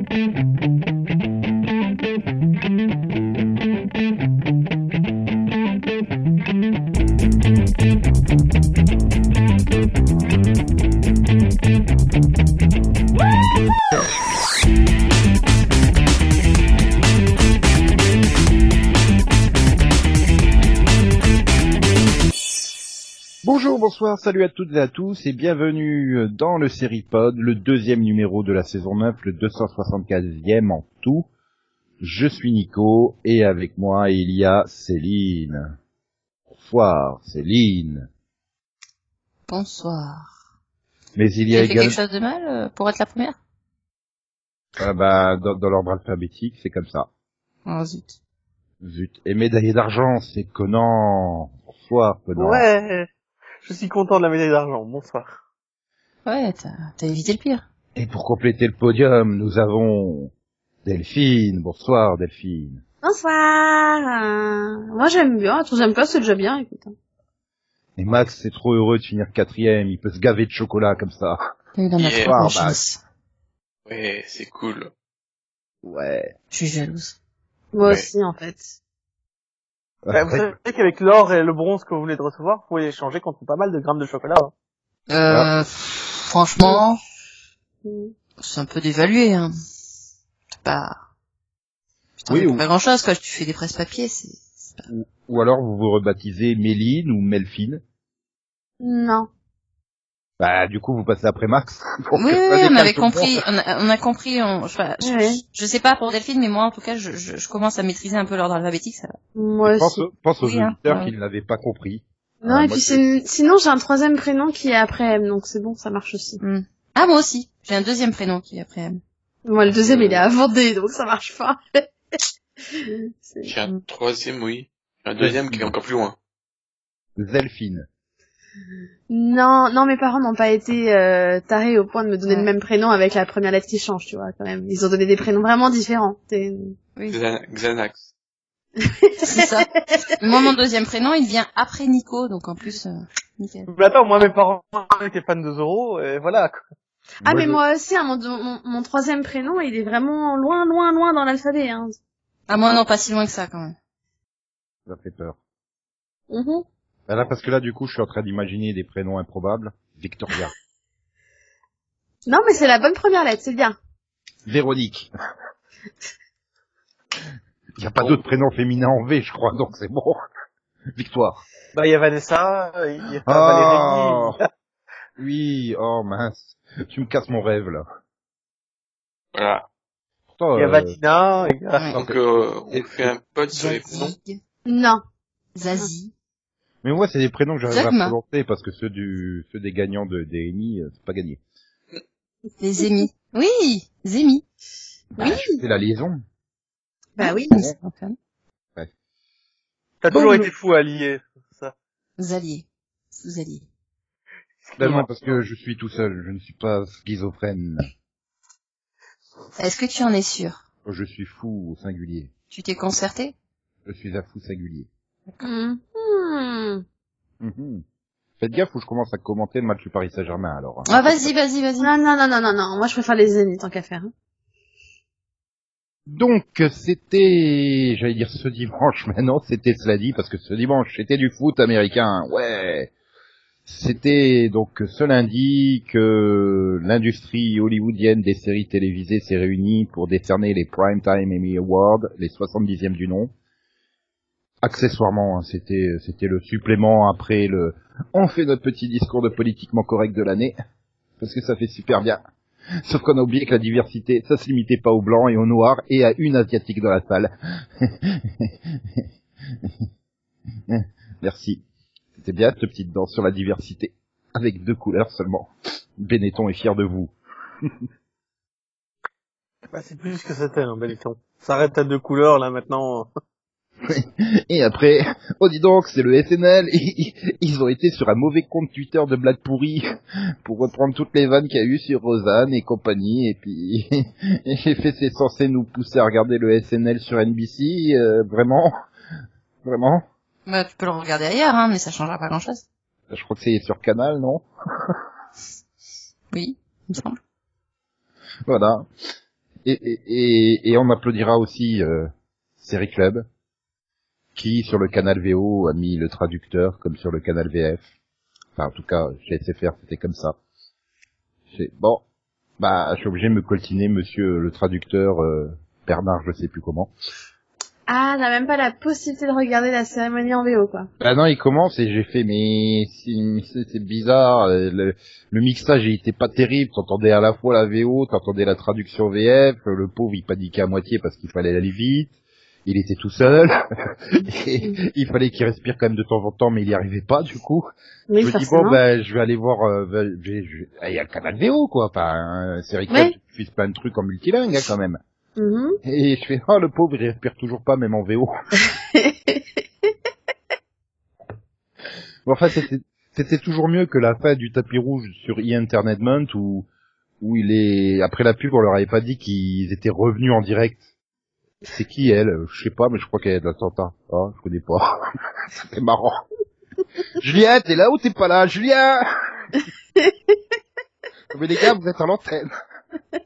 Mm-hmm. Salut à toutes et à tous et bienvenue dans le Seripod, le deuxième numéro de la saison 9, le 274e en tout. Je suis Nico et avec moi il y a Céline. Bonsoir Céline. Bonsoir. Mais il y a fait quelque également... chose de mal euh, pour être la première? Ah bah, dans, dans l'ordre alphabétique, c'est comme ça. Oh zut. Zut. Et médaillé d'argent, c'est Conan. Bonsoir Conan. Ouais, je suis content de la médaille d'argent. Bonsoir. Ouais, t'as évité le pire. Et pour compléter le podium, nous avons Delphine. Bonsoir Delphine. Bonsoir. euh, Moi j'aime bien. Troisième place c'est déjà bien. Écoute. Et Max, c'est trop heureux de finir quatrième. Il peut se gaver de chocolat comme ça. Il en a Yeah. trop de chance. Ouais, c'est cool. Ouais. Je suis jalouse. Moi Ouais. aussi en fait. Ouais, vous savez qu'avec l'or et le bronze que vous venez de recevoir, vous pouvez échanger contre pas mal de grammes de chocolat. hein. Ah. Euh, pff, franchement, Mm. c'est un peu dévalué, hein. C'est pas... Putain, Oui, c'est ou- pas grand chose, quoi. Tu fais des presse-papiers, c'est... c'est pas- Ou alors vous vous rebaptisez Méline ou Melfine. Non. Bah du coup vous passez après Max. Pour Oui, que oui, oui, on avait compris, on a, on a compris, on, je, je, Ouais. je sais pas pour Delphine, mais moi, en tout cas, je, je, je commence à maîtriser un peu l'ordre alphabétique, ça va. Moi pense, aussi. pense aux Oui, hein, auditeurs qui ne l'avaient pas compris. Non Ah, et puis sinon j'ai un troisième prénom qui est après M donc c'est bon ça marche aussi. Hmm. Ah, moi aussi. J'ai un deuxième prénom qui est après M. Moi le deuxième il est avant D donc ça marche pas. J'ai un troisième, oui. Un deuxième qui est encore plus loin. Zelfine. Non non mes parents n'ont pas été euh, tarés au point de me donner Ouais. le même prénom avec la première lettre qui change tu vois quand même. Ils ont donné des prénoms vraiment différents. Oui. Xan- Xanax. C'est ça. moi, mon deuxième prénom, il vient après Nico, donc en plus, euh, nickel. Mais attends, moi mes parents étaient fans de Zoro, et voilà. quoi. Ah mais je- moi aussi hein, mon, mon, mon troisième prénom il est vraiment loin loin loin dans l'alphabet hein. Ah, moi, non, pas si loin que ça, quand même. Ça fait peur. Mhm. Bah là parce que là du coup je suis en train d'imaginer des prénoms improbables. Victoria. Non mais c'est la bonne première lettre c'est bien. Véronique. Il n'y a pas d'autres prénoms féminins en V, je crois, donc c'est bon. Victoire. Bah il y a Vanessa, il y a Ah. Valérie. Oui, oh mince. Tu me casses mon rêve, là. Voilà. Pourtant, Il y a euh, Vatina, il y a- Ouais. Donc, euh, on fait un pote sur les prénoms. Zazie. Non. Zazie. Mais moi, c'est des prénoms que j'arrive à prononcer parce que ceux du, ceux des gagnants de, des Emmy, euh, c'est pas gagné. Les Zémi. Oui, Zémi. Oui. C'est la liaison. Bah oui. C'est pas fun. T'as toujours été fou à lier. Ça. Zalier. Sous-allier. Ben non, parce que je suis tout seul, je ne suis pas schizophrène. Est-ce que tu en es sûr? Je suis fou au singulier. Tu t'es concerté? Je suis un fou singulier. Mhm. Mhm. Faites gaffe où je commence à commenter le match du Paris Saint-Germain, alors. hein. Ah, vas-y, vas-y, vas-y. Non, non, non, non, non, non. Moi, je préfère les zéniths tant qu'à faire. hein. Donc, c'était, j'allais dire ce dimanche, mais non, c'était cela dit, parce que ce dimanche, c'était du foot américain, ouais. C'était donc ce lundi que l'industrie hollywoodienne des séries télévisées s'est réunie pour décerner les Primetime Emmy Awards, les 70e du nom. Accessoirement, hein, c'était c'était le supplément après le on fait notre petit discours de politiquement correct de l'année parce que ça fait super bien. Sauf qu'on a oublié que la diversité, ça se limitait pas aux blancs et aux noirs et à une asiatique dans la salle. Merci. C'était bien cette petite danse sur la diversité. Avec deux couleurs seulement. Benetton est fier de vous. Bah, c'est plus que c'était, un Benetton. Ça arrête à deux couleurs, là, maintenant. Et après, oh dis donc, c'est le SNL. Ils, ils ont été sur un mauvais compte Twitter de blagues pourries pour reprendre toutes les vannes qu'il y a eu sur Rosanne et compagnie. Et puis, et j'ai fait c'est censé nous pousser à regarder le SNL sur NBC. euh, vraiment, vraiment. Bah, tu peux le regarder ailleurs, hein, mais ça changera pas grand-chose. Je crois que c'est sur Canal, non? Oui, il me semble. Voilà. Et, et, et, et on applaudira aussi euh, Série Club, qui sur le canal VO a mis le traducteur comme sur le canal VF. Enfin, en tout cas, chez SFR, c'était comme ça. C'est bon. Bah, je suis obligé de me coltiner, monsieur le traducteur euh, Bernard, je sais plus comment. Ah, t'as même pas la possibilité de regarder la cérémonie en VO, quoi. Bah non, il commence et j'ai fait mais c'est bizarre. euh, Le, le mixage il était pas terrible. T'entendais à la fois la VO, t'entendais la traduction VF. Le pauvre il paniquait à moitié parce qu'il fallait aller vite. Il était tout seul. et il fallait qu'il respire quand même de temps en temps, mais il y arrivait pas du coup. Oui, je me dis bon ben je vais aller voir. euh, ben, je vais- je- ah, Il y a le canal VO quoi. Enfin, euh, c'est vrai Ouais. tu fais plein de trucs en multilingue hein, quand même. Mhm. Et je fais oh le pauvre il respire toujours pas même en VO. Bon, enfin, c'était, toujours mieux que la fin du tapis rouge sur e-entertainment où, où il est, après la pub, on leur avait pas dit qu'ils étaient revenus en direct. C'est qui elle? Je sais pas, mais je crois qu'elle est de l'attentat. Ah, je connais pas. C'était marrant. Julien, t'es là ou t'es pas là? Julien! mais les gars, vous êtes à l'antenne.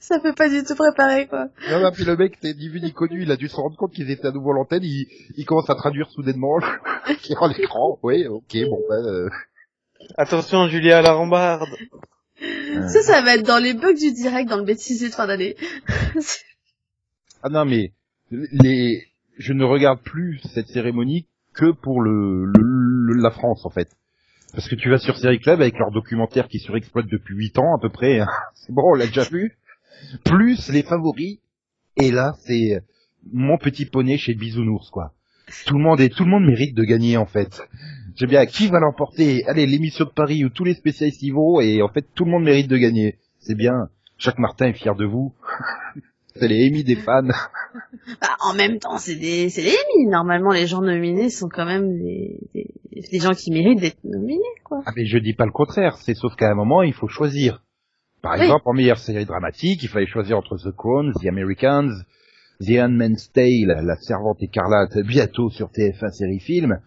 Ça fait pas du tout préparé, quoi. Non, non, puis le mec, t'es ni vu ni connu, il a dû se rendre compte qu'ils étaient à nouveau à l'antenne, il, il commence à traduire soudainement, qui rend l'écran. Oui, ok, bon, ben, euh, Attention, Julia à la rambarde. Ça, ça va être dans les bugs du direct, dans le bêtisier de fin d'année. Ah non, mais les, je ne regarde plus cette cérémonie que pour le, le- le- la France en fait. Parce que tu vas sur Série Club avec leur documentaire qui surexploite depuis 8 ans à peu près. hein. C'est bon, on l'a déjà vu. Plus les favoris. Et là, c'est mon petit poney chez Bisounours quoi. Tout le monde est, tout le monde mérite de gagner en fait. J'aime bien qui va l'emporter? Allez, l'émission de Paris où tous les spécialistes y vont et en fait tout le monde mérite de gagner. C'est bien. Jacques Martin est fier de vous. C'est les émis des fans. Bah, en même temps, c'est des, c'est des Emmy. Normalement, les gens nominés sont quand même des, des, des gens qui méritent d'être nominés, quoi. Ah mais je dis pas le contraire, c'est sauf qu'à un moment il faut choisir. Par Oui. exemple, en meilleure série dramatique, il fallait choisir entre The Crown, The Americans, The Handmaid's Tale, La Servante écarlate, bientôt sur TF1 série film,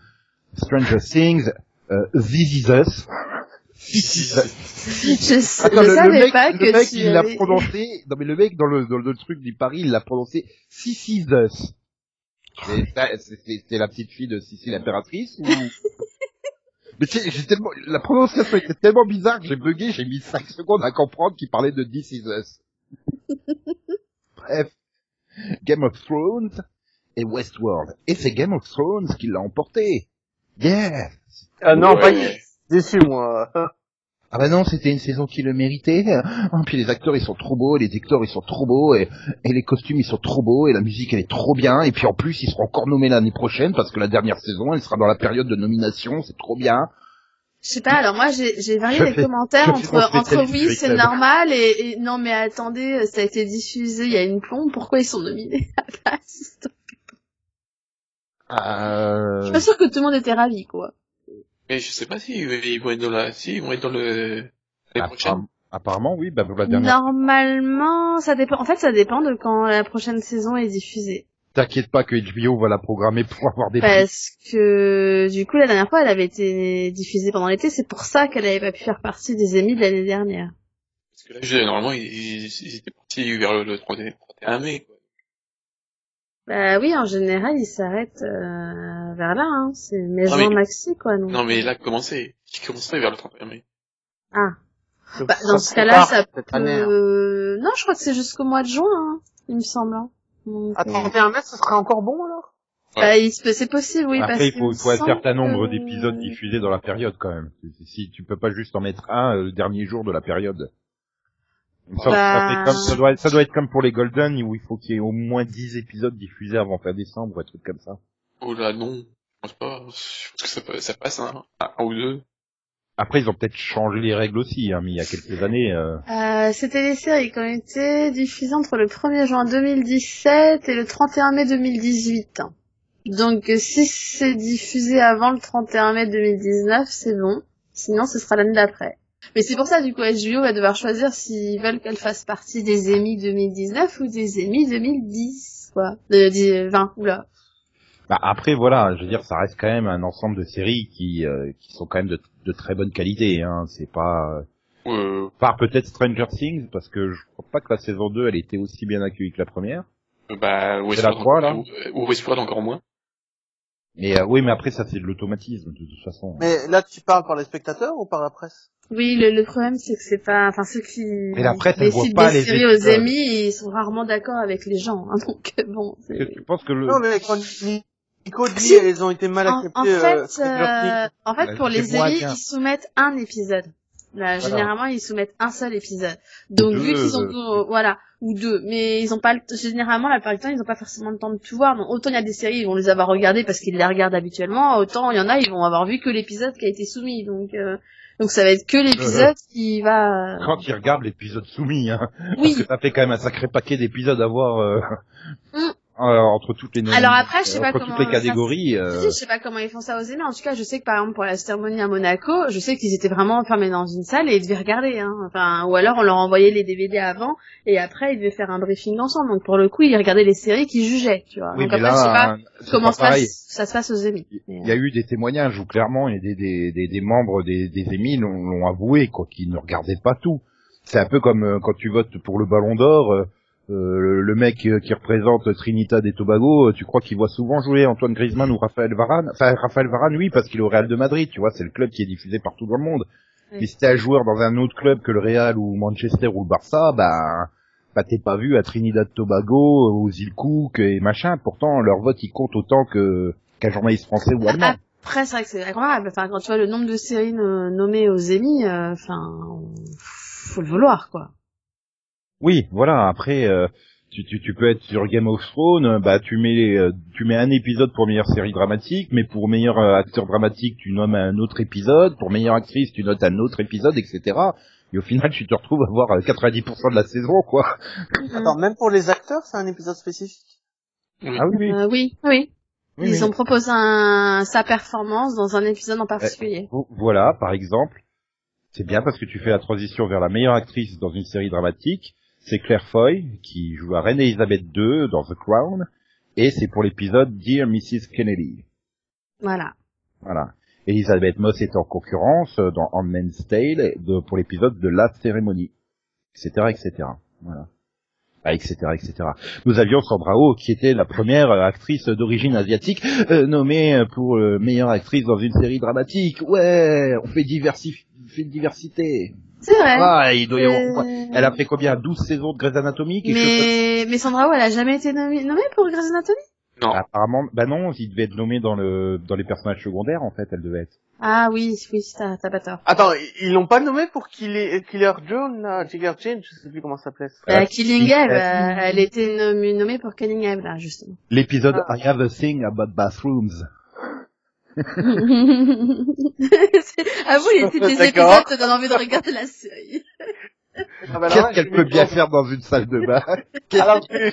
Stranger Things, euh, This Is Us. Je, Attends, je le, le savais mec, pas le que mec, tu il l'a prononcé, non mais le mec dans le, dans le truc du Paris, il l'a prononcé This Is Us. Et ça, C'est c'est- c'est la petite fille de Sissi l'impératrice ou... Mais tu sais, j'ai tellement, la prononciation était tellement bizarre que j'ai bugué, j'ai mis 5 secondes à comprendre qu'il parlait de This Is Us. Bref. Game of Thrones et Westworld. Et c'est Game of Thrones qui l'a emporté. Yeah! Ah non, Ouais. pas déçu, moi. Ah bah non, c'était une saison qui le méritait. Oh, puis les acteurs ils sont trop beaux, les acteurs ils sont trop beaux, et, et les costumes ils sont trop beaux, et la musique elle est trop bien, et puis en plus ils seront encore nommés l'année prochaine parce que la dernière saison elle sera dans la période de nomination, c'est trop bien. Je sais pas, alors moi j'ai j'ai varié Je les fais- commentaires je entre, entre oui c'est normal et, et non mais attendez, ça a été diffusé il y a une plombe, pourquoi ils sont nominés à la place Je Euh... suis pas sûre que tout le monde était ravi quoi. Mais je sais pas si ils vont être dans la, si ils vont être dans le, l'année prochaine. Apparemment, apparemment, oui, bah pour la dernière. Normalement, ça dépend. En fait, ça dépend de quand la prochaine saison est diffusée. T'inquiète pas que HBO va la programmer pour avoir des prix. Parce que du coup, la dernière fois, elle avait été diffusée pendant l'été. C'est pour ça qu'elle avait pas pu faire partie des émis de l'année dernière. Parce que là, je- normalement, ils, ils, ils étaient partis vers le, le 31 31 mai, quoi. Bah oui, en général, ils s'arrêtent euh, vers là. Hein. C'est mai Ah, juin mais- maxi quoi. Donc. Non, mais là, commencer. Ils commenceraient vers le 31 mai? Ah. Bah, dans ce cas-là, ça cette peut. année, hein. Non, je crois que c'est jusqu'au mois de juin, hein, il me semble. hein. Donc, À euh, 31 mètres, ce serait encore bon, alors? Bah, il c'est possible, oui. parce Après, il qu'il faut, il faut un certain nombre que- d'épisodes diffusés dans la période quand même. Si tu peux pas juste en mettre un euh, le dernier jour de la période. Ça, Bah. fait comme, ça, doit être, ça doit être comme pour les Golden où il faut qu'il y ait au moins 10 épisodes diffusés avant fin décembre, un truc comme ça. Oh là, non. Je pense pas. Je pense que ça, peut- ça passe, hein. Un ou deux. Après, ils ont peut-être changé les règles aussi, hein, mais il y a quelques années. Euh... Euh, c'était les séries qui ont été diffusées entre le 1er juin 2017 et le 31 mai 2018. Donc si c'est diffusé avant le 31 mai 2019, c'est bon. Sinon, ce sera l'année d'après. Mais c'est pour ça, du coup, HBO va devoir choisir s'ils veulent qu'elle fasse partie des Emmy 2019 ou des Emmy 2010, quoi. De, de 20, oula. Bah, après, voilà, je veux dire, ça reste quand même un ensemble de séries qui, euh, qui sont quand même de, de très bonne qualité. Hein. C'est pas, euh, Euh, Par peut-être Stranger Things, parce que je crois pas que la saison 2, elle était aussi bien accueillie que la première. bah, C'est Westworld, la trois, là ou, ou Westworld encore moins. Mais euh, oui, mais après, ça c'est de l'automatisme, de toute façon. Mais là, tu parles par les spectateurs ou par la presse? Oui, le, le problème c'est que c'est pas, enfin ceux qui Mais voit décident pas des les séries aux épisodes. Emmy, ils sont rarement d'accord avec les gens. hein, donc euh, bon. c'est- Est-ce que le... Non, mais quand Nico dit, Si. elles ont été mal En, acceptées. en euh, fait, euh, en fait, pour les qu'un. ils soumettent un épisode. Là, Voilà. généralement, ils soumettent un seul épisode. Donc, deux, vu qu'ils ont, euh, voilà, ou deux, mais ils ont pas, le généralement, la plupart du temps, ils ont pas forcément le temps de tout voir. Donc, autant il y a des séries, ils vont les avoir regardées parce qu'ils les regardent habituellement, autant il y en a, ils vont avoir vu que l'épisode qui a été soumis. Donc, euh, donc ça va être que l'épisode qui va. Quand ils regardent l'épisode soumis, hein, Oui. parce que ça fait quand même un sacré paquet d'épisodes à voir euh, Mm. Euh, entre toutes les Alors après, je sais pas entre comment toutes les ça- catégories. euh, Si, je sais pas comment ils font ça aux Emmy. En tout cas, je sais que par exemple pour la cérémonie à Monaco, je sais qu'ils étaient vraiment enfermés dans une salle et ils devaient regarder. Hein. Enfin, ou alors on leur envoyait les DVD avant et après ils devaient faire un briefing ensemble. Donc pour le coup, ils regardaient les séries qu'ils jugeaient, tu vois. oui, Donc après, je sais là, pas comment pas pareil. ça se passe aux. Mais, Il y a eu des témoignages où clairement il y a des, des, des, des membres des, des émis l'ont l'ont avoué, quoi, qu'ils ne regardaient pas tout. C'est un peu comme euh, quand tu votes pour le Ballon d'Or, euh, euh, le, mec euh, qui représente Trinidad et Tobago, euh, tu crois qu'il voit souvent jouer Antoine Griezmann ou Raphaël Varane? Enfin, Raphaël Varane, oui, parce qu'il est au Real de Madrid, tu vois, c'est le club qui est diffusé partout dans le monde. Oui. Si c'était un joueur dans un autre club que le Real ou Manchester ou le Barça, bah, bah t'es pas vu à Trinidad Tobago, aux îles Cook et machin. Pourtant, leur vote il compte autant que qu'un journaliste français ou allemand. Après, c'est vrai que c'est incroyable. Enfin, quand tu vois le nombre de séries no- nommées aux Emmy, euh, enfin, faut le vouloir, quoi. Oui, voilà. Après, euh, tu, tu, tu peux être sur Game of Thrones, euh, bah tu mets euh, tu mets un épisode pour meilleure série dramatique, mais pour meilleur euh, acteur dramatique, tu nommes un autre épisode. Pour meilleure actrice, tu notes un autre épisode, etc. Et au final, tu te retrouves à voir euh, 90% de la saison, quoi. Attends, même pour les acteurs, c'est un épisode spécifique? Oui. Ah oui, oui. Euh, oui, oui. Oui, Ils ont proposé un, sa performance dans un épisode en particulier. Vo- Voilà, par exemple, c'est bien parce que tu fais la transition vers la meilleure actrice dans une série dramatique. C'est Claire Foy qui joue à Reine Elisabeth II dans The Crown, et c'est pour l'épisode Dear Mrs. Kennedy. Voilà. Voilà. Elisabeth Moss est en concurrence dans Handmaid's Tale de- pour l'épisode de la cérémonie, etc., etc. Voilà. Ah, etc., etc. Nous avions Sandra Oh, qui était la première actrice d'origine asiatique euh, nommée pour euh, meilleure actrice dans une série dramatique. Ouais, on fait diversif- on fait diversité. C'est vrai. Ah, il doit y avoir- Euh, Elle a fait combien? 12 saisons de Grey's Anatomy quelque chose mais, Sandra Oh, elle a jamais été nommée, nommée pour Grey's Anatomy? Non. Apparemment, bah non, il devait être nommé dans le dans les personnages secondaires en fait, elle devait être. Ah oui, oui, t'as pas tort. Attends, ils l'ont pas nommé pour Killer, Killer John, là, Jigger Jane, je sais plus comment ça s'appelait. Euh, Euh, Killing Eve, euh, elle était nommée, nommée pour Killing Eve, là, justement. L'épisode Ah. I have a thing about bathrooms. C'est- ah vous, les titres des épisodes te donnent envie de regarder la série. Ah bah Qu'est-ce qu'elle peut bien faire dans une salle de bain Alors que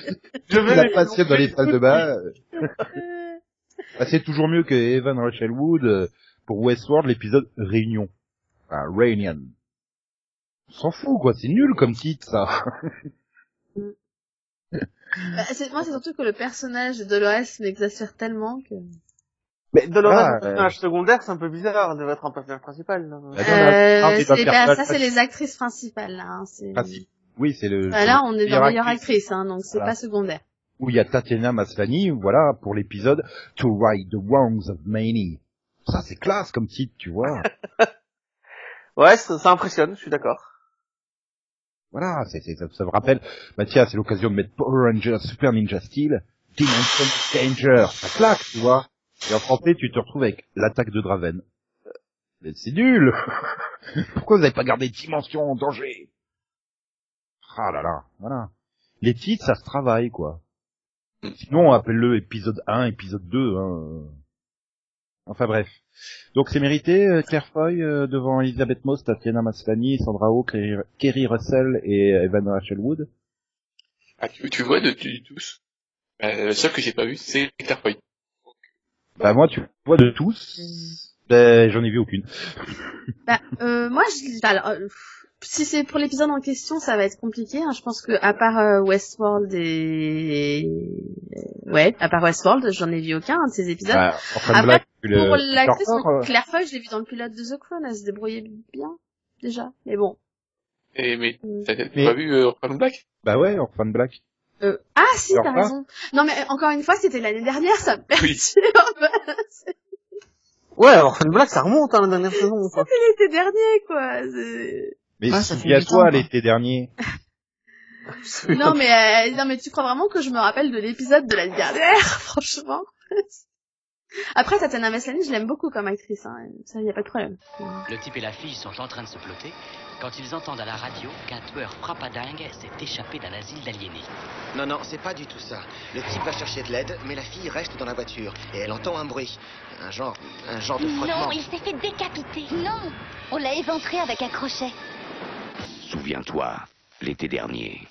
je vais La passion dans les salles de bain. Bah, c'est toujours mieux que Evan Rachel Wood euh, pour Westworld, l'épisode Réunion. Enfin, Réunion. On s'en fout, quoi. C'est nul comme titre, ça. Bah, c'est- moi, c'est surtout que le personnage de Dolores m'exaspère tellement que... Mais Dolores, Ah, un personnage secondaire, c'est un peu bizarre, elle devait être un personnage principal. là. Ah, Euh, c'est ça, c'est les actrices principales, là. Hein, c'est... Princi- Oui, c'est le... Bah, là, on est dans meilleure actrice. actrice, hein, donc c'est Voilà. pas secondaire. Où il y a Tatiana Maslany, voilà, pour l'épisode To Right the Wrongs of Many. Ça, c'est classe comme titre, tu vois. Ouais, ça, ça impressionne, je suis d'accord. Voilà, ça, ça me rappelle, bah tiens, c'est l'occasion de mettre Power Rangers Super Ninja Steel, Dimension Danger, ça claque, tu vois. Et en français, tu te retrouves avec l'attaque de Draven. Mais c'est nul Pourquoi vous n'avez pas gardé Dimension en danger Ah là là, voilà. Les titres, ça se travaille, quoi. Sinon, appelle-le épisode 1, épisode 2, hein. Enfin bref. Donc c'est mérité, euh, Claire Foy, euh, devant Elisabeth Moss, Tatiana Maslany, Sandra Oh, Kerry, Russell et Evan Rachel Wood. Ah, tu, tu vois de, de tous? Euh, le seul que j'ai pas vu, c'est Claire Foy. Bah moi, tu vois de tous, ben, j'en ai vu aucune. Bah, euh, moi, je... alors, euh, si c'est pour l'épisode en question, ça va être compliqué. Hein. Je pense que à part euh, Westworld et ouais, à part Westworld, j'en ai vu aucun hein, de ces épisodes. Bah, en train de Après, le- pour l'actrice, euh, Claire Foy, je l'ai vu dans le pilote de The Crown, elle se débrouillait bien déjà. Mais bon, Et, mais, Mm. t'as t'as Mais- pas vu euh, Orphan Black? Bah ouais, Orphan Black. Euh, ah si, t'as raison. Non mais encore une fois, c'était l'année dernière, ça me Oui. perturbe. Ouais, alors Black, ça remonte, hein, la dernière saison, quoi. C'était l'été dernier, quoi. C'est- Mais Ouais, ça fait quoi. l'été dernier. Non mais euh, non mais tu crois vraiment que je me rappelle de l'épisode de l'année dernière, franchement? Après Tatiana Maslany, je l'aime beaucoup comme actrice, hein. ça y a pas de problème. Le type et la fille sont en train de se plotter quand ils entendent à la radio qu'un tueur frappadingue s'est échappé d'un asile d'aliénés. Non, non, c'est pas du tout ça. Le type va chercher de l'aide, mais la fille reste dans la voiture et elle entend un bruit. Un genre, un genre de frottement. Non, il s'est fait décapiter. Non, on l'a éventré avec un crochet. Souviens-toi, l'été dernier.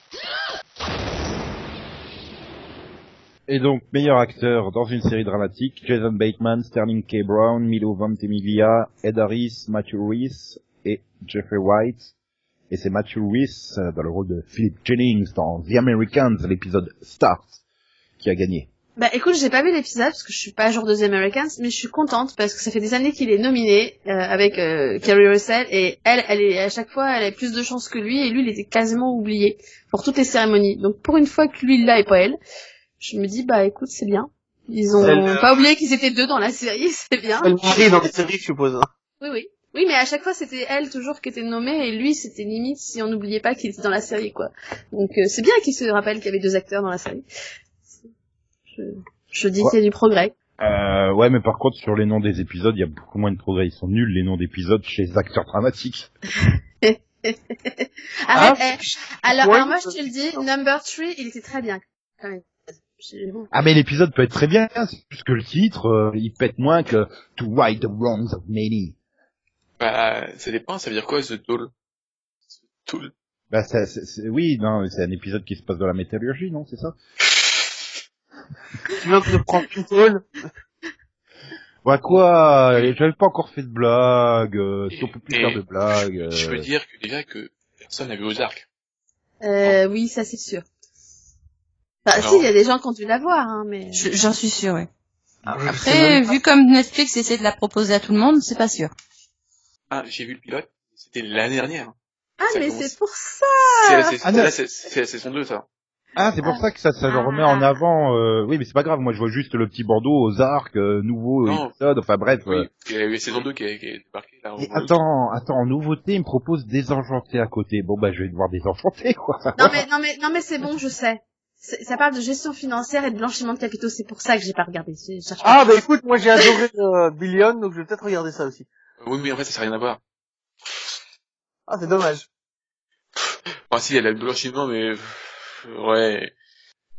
Et donc, meilleur acteur dans une série dramatique, Jason Bateman, Sterling K. Brown, Milo Ventimiglia, Ed Harris, Matthew Rhys et Jeffrey White. Et c'est Matthew Rhys euh, dans le rôle de Philip Jennings dans The Americans, l'épisode Start, qui a gagné. Bah écoute, j'ai pas vu l'épisode parce que je suis pas à jour de The Americans, mais je suis contente parce que ça fait des années qu'il est nominé euh, avec euh, Carrie Russell et elle, elle est à chaque fois, elle a plus de chances que lui et lui, il était quasiment oublié pour toutes les cérémonies. Donc pour une fois que lui il l'a et pas elle, je me dis bah écoute c'est bien. Ils ont Elle, euh, pas oublié qu'ils étaient deux dans la série, c'est bien. Elle dans les séries, je suppose. hein. Oui oui. Oui, mais à chaque fois, c'était elle toujours qui était nommée, et lui, c'était limite si on n'oubliait pas qu'il était dans la série, quoi. Donc, euh, c'est bien qu'il se rappelle qu'il y avait deux acteurs dans la série. Je, je dis Ouais. qu'il y a du progrès. Euh, ouais, mais par contre, sur les noms des épisodes, il y a beaucoup moins de progrès. Ils sont nuls, les noms d'épisodes, chez les acteurs dramatiques. Arrête, Ah, eh. Alors, ouais, alors moi, je te le dis, Number 3, il était très bien, quand même. Ah, mais l'épisode peut être très bien, c'est juste que le titre, euh, il pète moins que To Right the Wrongs of Many. Bah, ça dépend, ça veut dire quoi, The Tool? The Bah, ça, c'est- c'est- oui, non, c'est un épisode qui se passe dans la métallurgie, non, c'est ça? Tu viens de me prendre une tôle. Bah quoi, euh, j'avais pas encore fait de blague, euh, si on peut plus Et- faire de blagues. euh, Je peux dire que déjà que personne n'a vu Ozark. Euh, oui, ça c'est sûr. Bah, Non. si, il y a des gens qui ont dû la voir, hein, mais... Je- J'en suis sûre, ouais. Ah, Après, vu comme Netflix essaie de la proposer à tout le monde, c'est pas sûr. Ah, j'ai vu le pilote, c'était l'année dernière. Ah, ça mais commence. c'est pour ça C'est la, saison- Ah, non. là, c'est- c'est la saison 2, ça. Ah, c'est pour ça que ça, ça le remet en avant. euh, Oui, mais c'est pas grave. Moi, je vois juste le petit Bordeaux aux arcs, euh, nouveau Non. épisode. Enfin bref. euh. Oui, il y a eu la saison 2 qui est, qui est débarquée, là. Et attends, attends, en nouveauté, il me propose Désenchanté à côté. Bon, bah, je vais devoir Désenchanté, quoi. Non mais, non mais, non mais c'est bon, je sais. Ça parle de gestion financière et de blanchiment de capitaux, c'est pour ça que j'ai pas regardé. Je cherche pas. Ah, bah écoute, moi j'ai adoré euh, Billion, donc je vais peut-être regarder ça aussi. Oui, mais en fait, ça n'a rien à voir. Ah, c'est dommage. Enfin, si, il y a le blanchiment, mais... Ouais.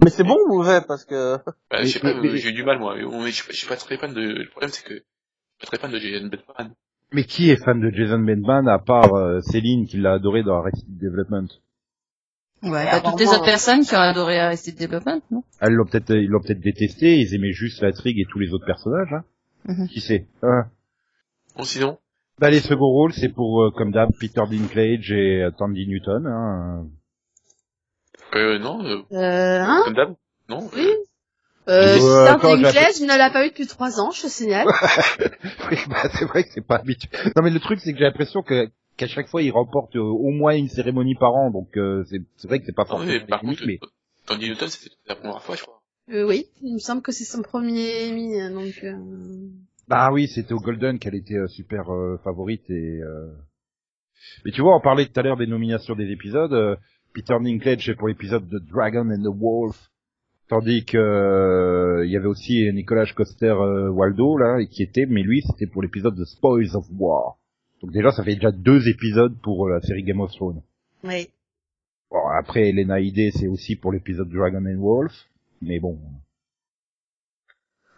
Mais c'est bon ou mauvais, parce que... Bah, Mais- je sais pas, mais- mais- j'ai eu du mal, moi. Est- Je suis pas- je suis pas très fan de... Le problème, c'est que... Je suis pas très fan de Jason Bateman. Mais qui est fan de Jason Bateman à part euh, Céline qui l'a adoré dans Arrested Development? Ouais, bah, toutes les autres personnes qui ont adoré Arrested Development, non? Elles l'ont peut-être, ils l'ont peut-être détesté. Ils aimaient juste l'intrigue et tous les autres personnages. Hein. Mhm. Qui sait Hein Bon, sinon... Bah, les seconds rôles, c'est pour, euh, comme d'hab, Peter Dinklage et euh, Tandy Newton. Hein. Euh, non, euh, Euh, hein comme d'hab. Non. Oui. euh, Euh, attends, je ne l'a pas eu depuis trois ans, je te signale. Oui, bah, c'est vrai que c'est pas habituel. Non, mais le truc, c'est que j'ai l'impression que qu'à chaque fois, il remporte euh, au moins une cérémonie par an. Donc, euh, c'est c'est vrai que c'est pas forcément mais par contre, mais Tandy Newton, c'était la première fois, je crois. Euh, oui, il me semble que c'est son premier Emmy, hein, donc... Euh... bah oui, c'était au Golden qu'elle était euh, super euh, favorite et. euh, Mais tu vois, on parlait tout à l'heure des nominations des épisodes. euh, Peter Dinklage c'est pour l'épisode de Dragon and the Wolf, tandis que euh, il y avait aussi Nicolas Coster euh, Waldo là, et qui était, mais lui c'était pour l'épisode de Spoils of War. Donc déjà, ça fait déjà deux épisodes pour euh, la série Game of Thrones. Oui. Bon, après, Elena Idé, c'est aussi pour l'épisode Dragon and Wolf, mais bon.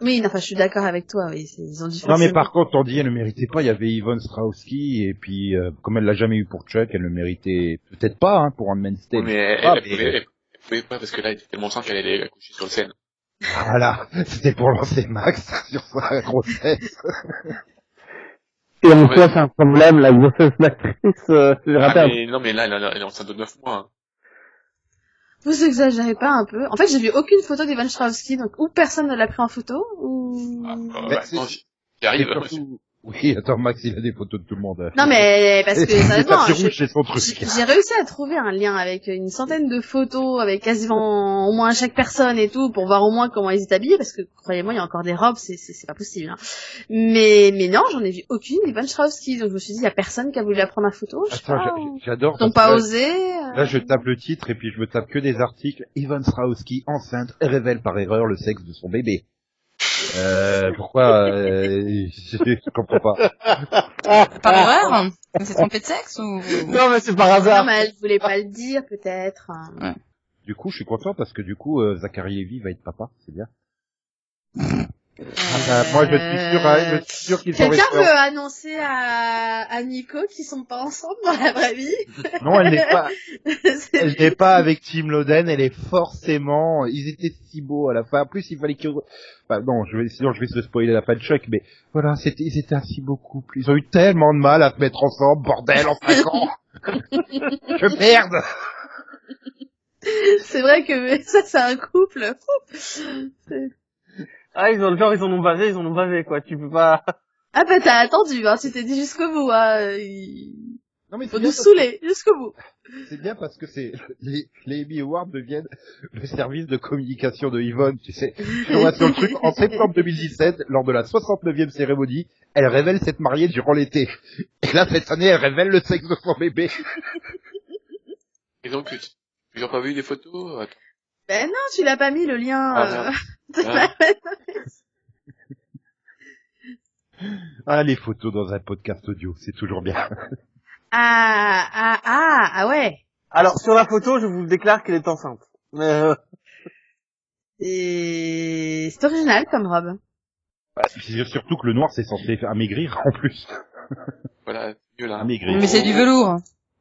Oui, non, enfin, je suis d'accord avec toi, oui, c'est- ils ont dû Non, mais par contre, on dit elle ne méritait pas. Il y avait Yvonne Strahovski, et puis euh, comme elle l'a jamais eu pour Chuck, elle ne méritait peut-être pas hein, pour Handmaid's Tale. mais elle, Ah, elle, mais- pouvait, elle pouvait pas parce que là, elle était tellement simple qu'elle allait accoucher sur le scène. Voilà, c'était pour lancer Max sur sa grossesse. Et en Ouais. quoi c'est un problème, la grossesse d'actrice, euh, Ah, mais, non, mais là, elle, est enceinte de 9 mois. Vous exagérez pas un peu. En fait, j'ai vu aucune photo d'Ivan Strahovski, donc ou personne ne l'a pris en photo, ou... Ah, bah, bah, surtout, Oui, attends, Max, il a des photos de tout le monde. Non mais parce que sérieusement, j'ai réussi à trouver un lien avec une centaine de photos avec quasiment au moins chaque personne et tout pour voir au moins comment ils étaient habillés parce que croyez-moi il y a encore des robes c'est c'est pas possible hein. mais mais non j'en ai vu aucune d'Ivan Strahovski donc je me suis dit il y a personne qui a voulu la prendre en photo j'adore. ils ont parce pas que là- osé euh. Là, je tape le titre et puis je me tape que des articles. Ivan Strahovski, enceinte, révelle par erreur le sexe de son bébé. Euh, pourquoi euh, je, je comprends pas. Par erreur? Elle s'est trompée de sexe ou Non, mais c'est par non hasard. mais elle voulait pas le dire peut-être. Du coup, je suis content parce que du coup, euh, Zachary Levy va être papa, c'est bien. Ah bah, moi, je suis sûr, hein, je suis sûr qu'ils Quelqu'un veut annoncer à, à Nico qu'ils sont pas ensemble dans la vraie vie? Non, elle n'est pas, elle n'est pas avec Tim Loden, elle est forcément, ils étaient si beaux à la fin. En plus, il fallait qu'ils, enfin, non, je vais, sinon je vais se spoiler la fin de choc, mais voilà, c'était, ils étaient ainsi beaucoup plus, ils ont eu tellement de mal à se mettre ensemble, bordel, en 5 ans. je merde. C'est vrai que ça c'est un couple. Ah, ils ont, genre, ils en ont basé, ils en ont basé, quoi. Tu peux pas... Ah bah t'as attendu, hein, tu t'es dit jusqu'au bout, hein. Il Non, mais faut nous saouler jusqu'au bout. c'est bien parce que c'est, les, les Emmy Awards deviennent le service de communication de Yvonne, tu sais. Je vois sur le truc, en septembre 2017, lors de la 69e cérémonie, elle révèle s'être mariée durant l'été. Et là, cette année, elle révèle le sexe de son bébé. Et donc, tu tu n'as pas vu des photos? Attends. Ben non, tu l'as pas mis le lien. Ah, euh, Ah. Ah, les photos dans un podcast audio, c'est toujours bien. ah, ah, ah, ah ouais. Alors, sur la photo, je vous déclare qu'elle est enceinte. Mais, euh, Et c'est original comme robe. Puis surtout que le noir, c'est censé amaigrir, en plus. Voilà, mieux là. Amaigrir. Mais c'est du velours.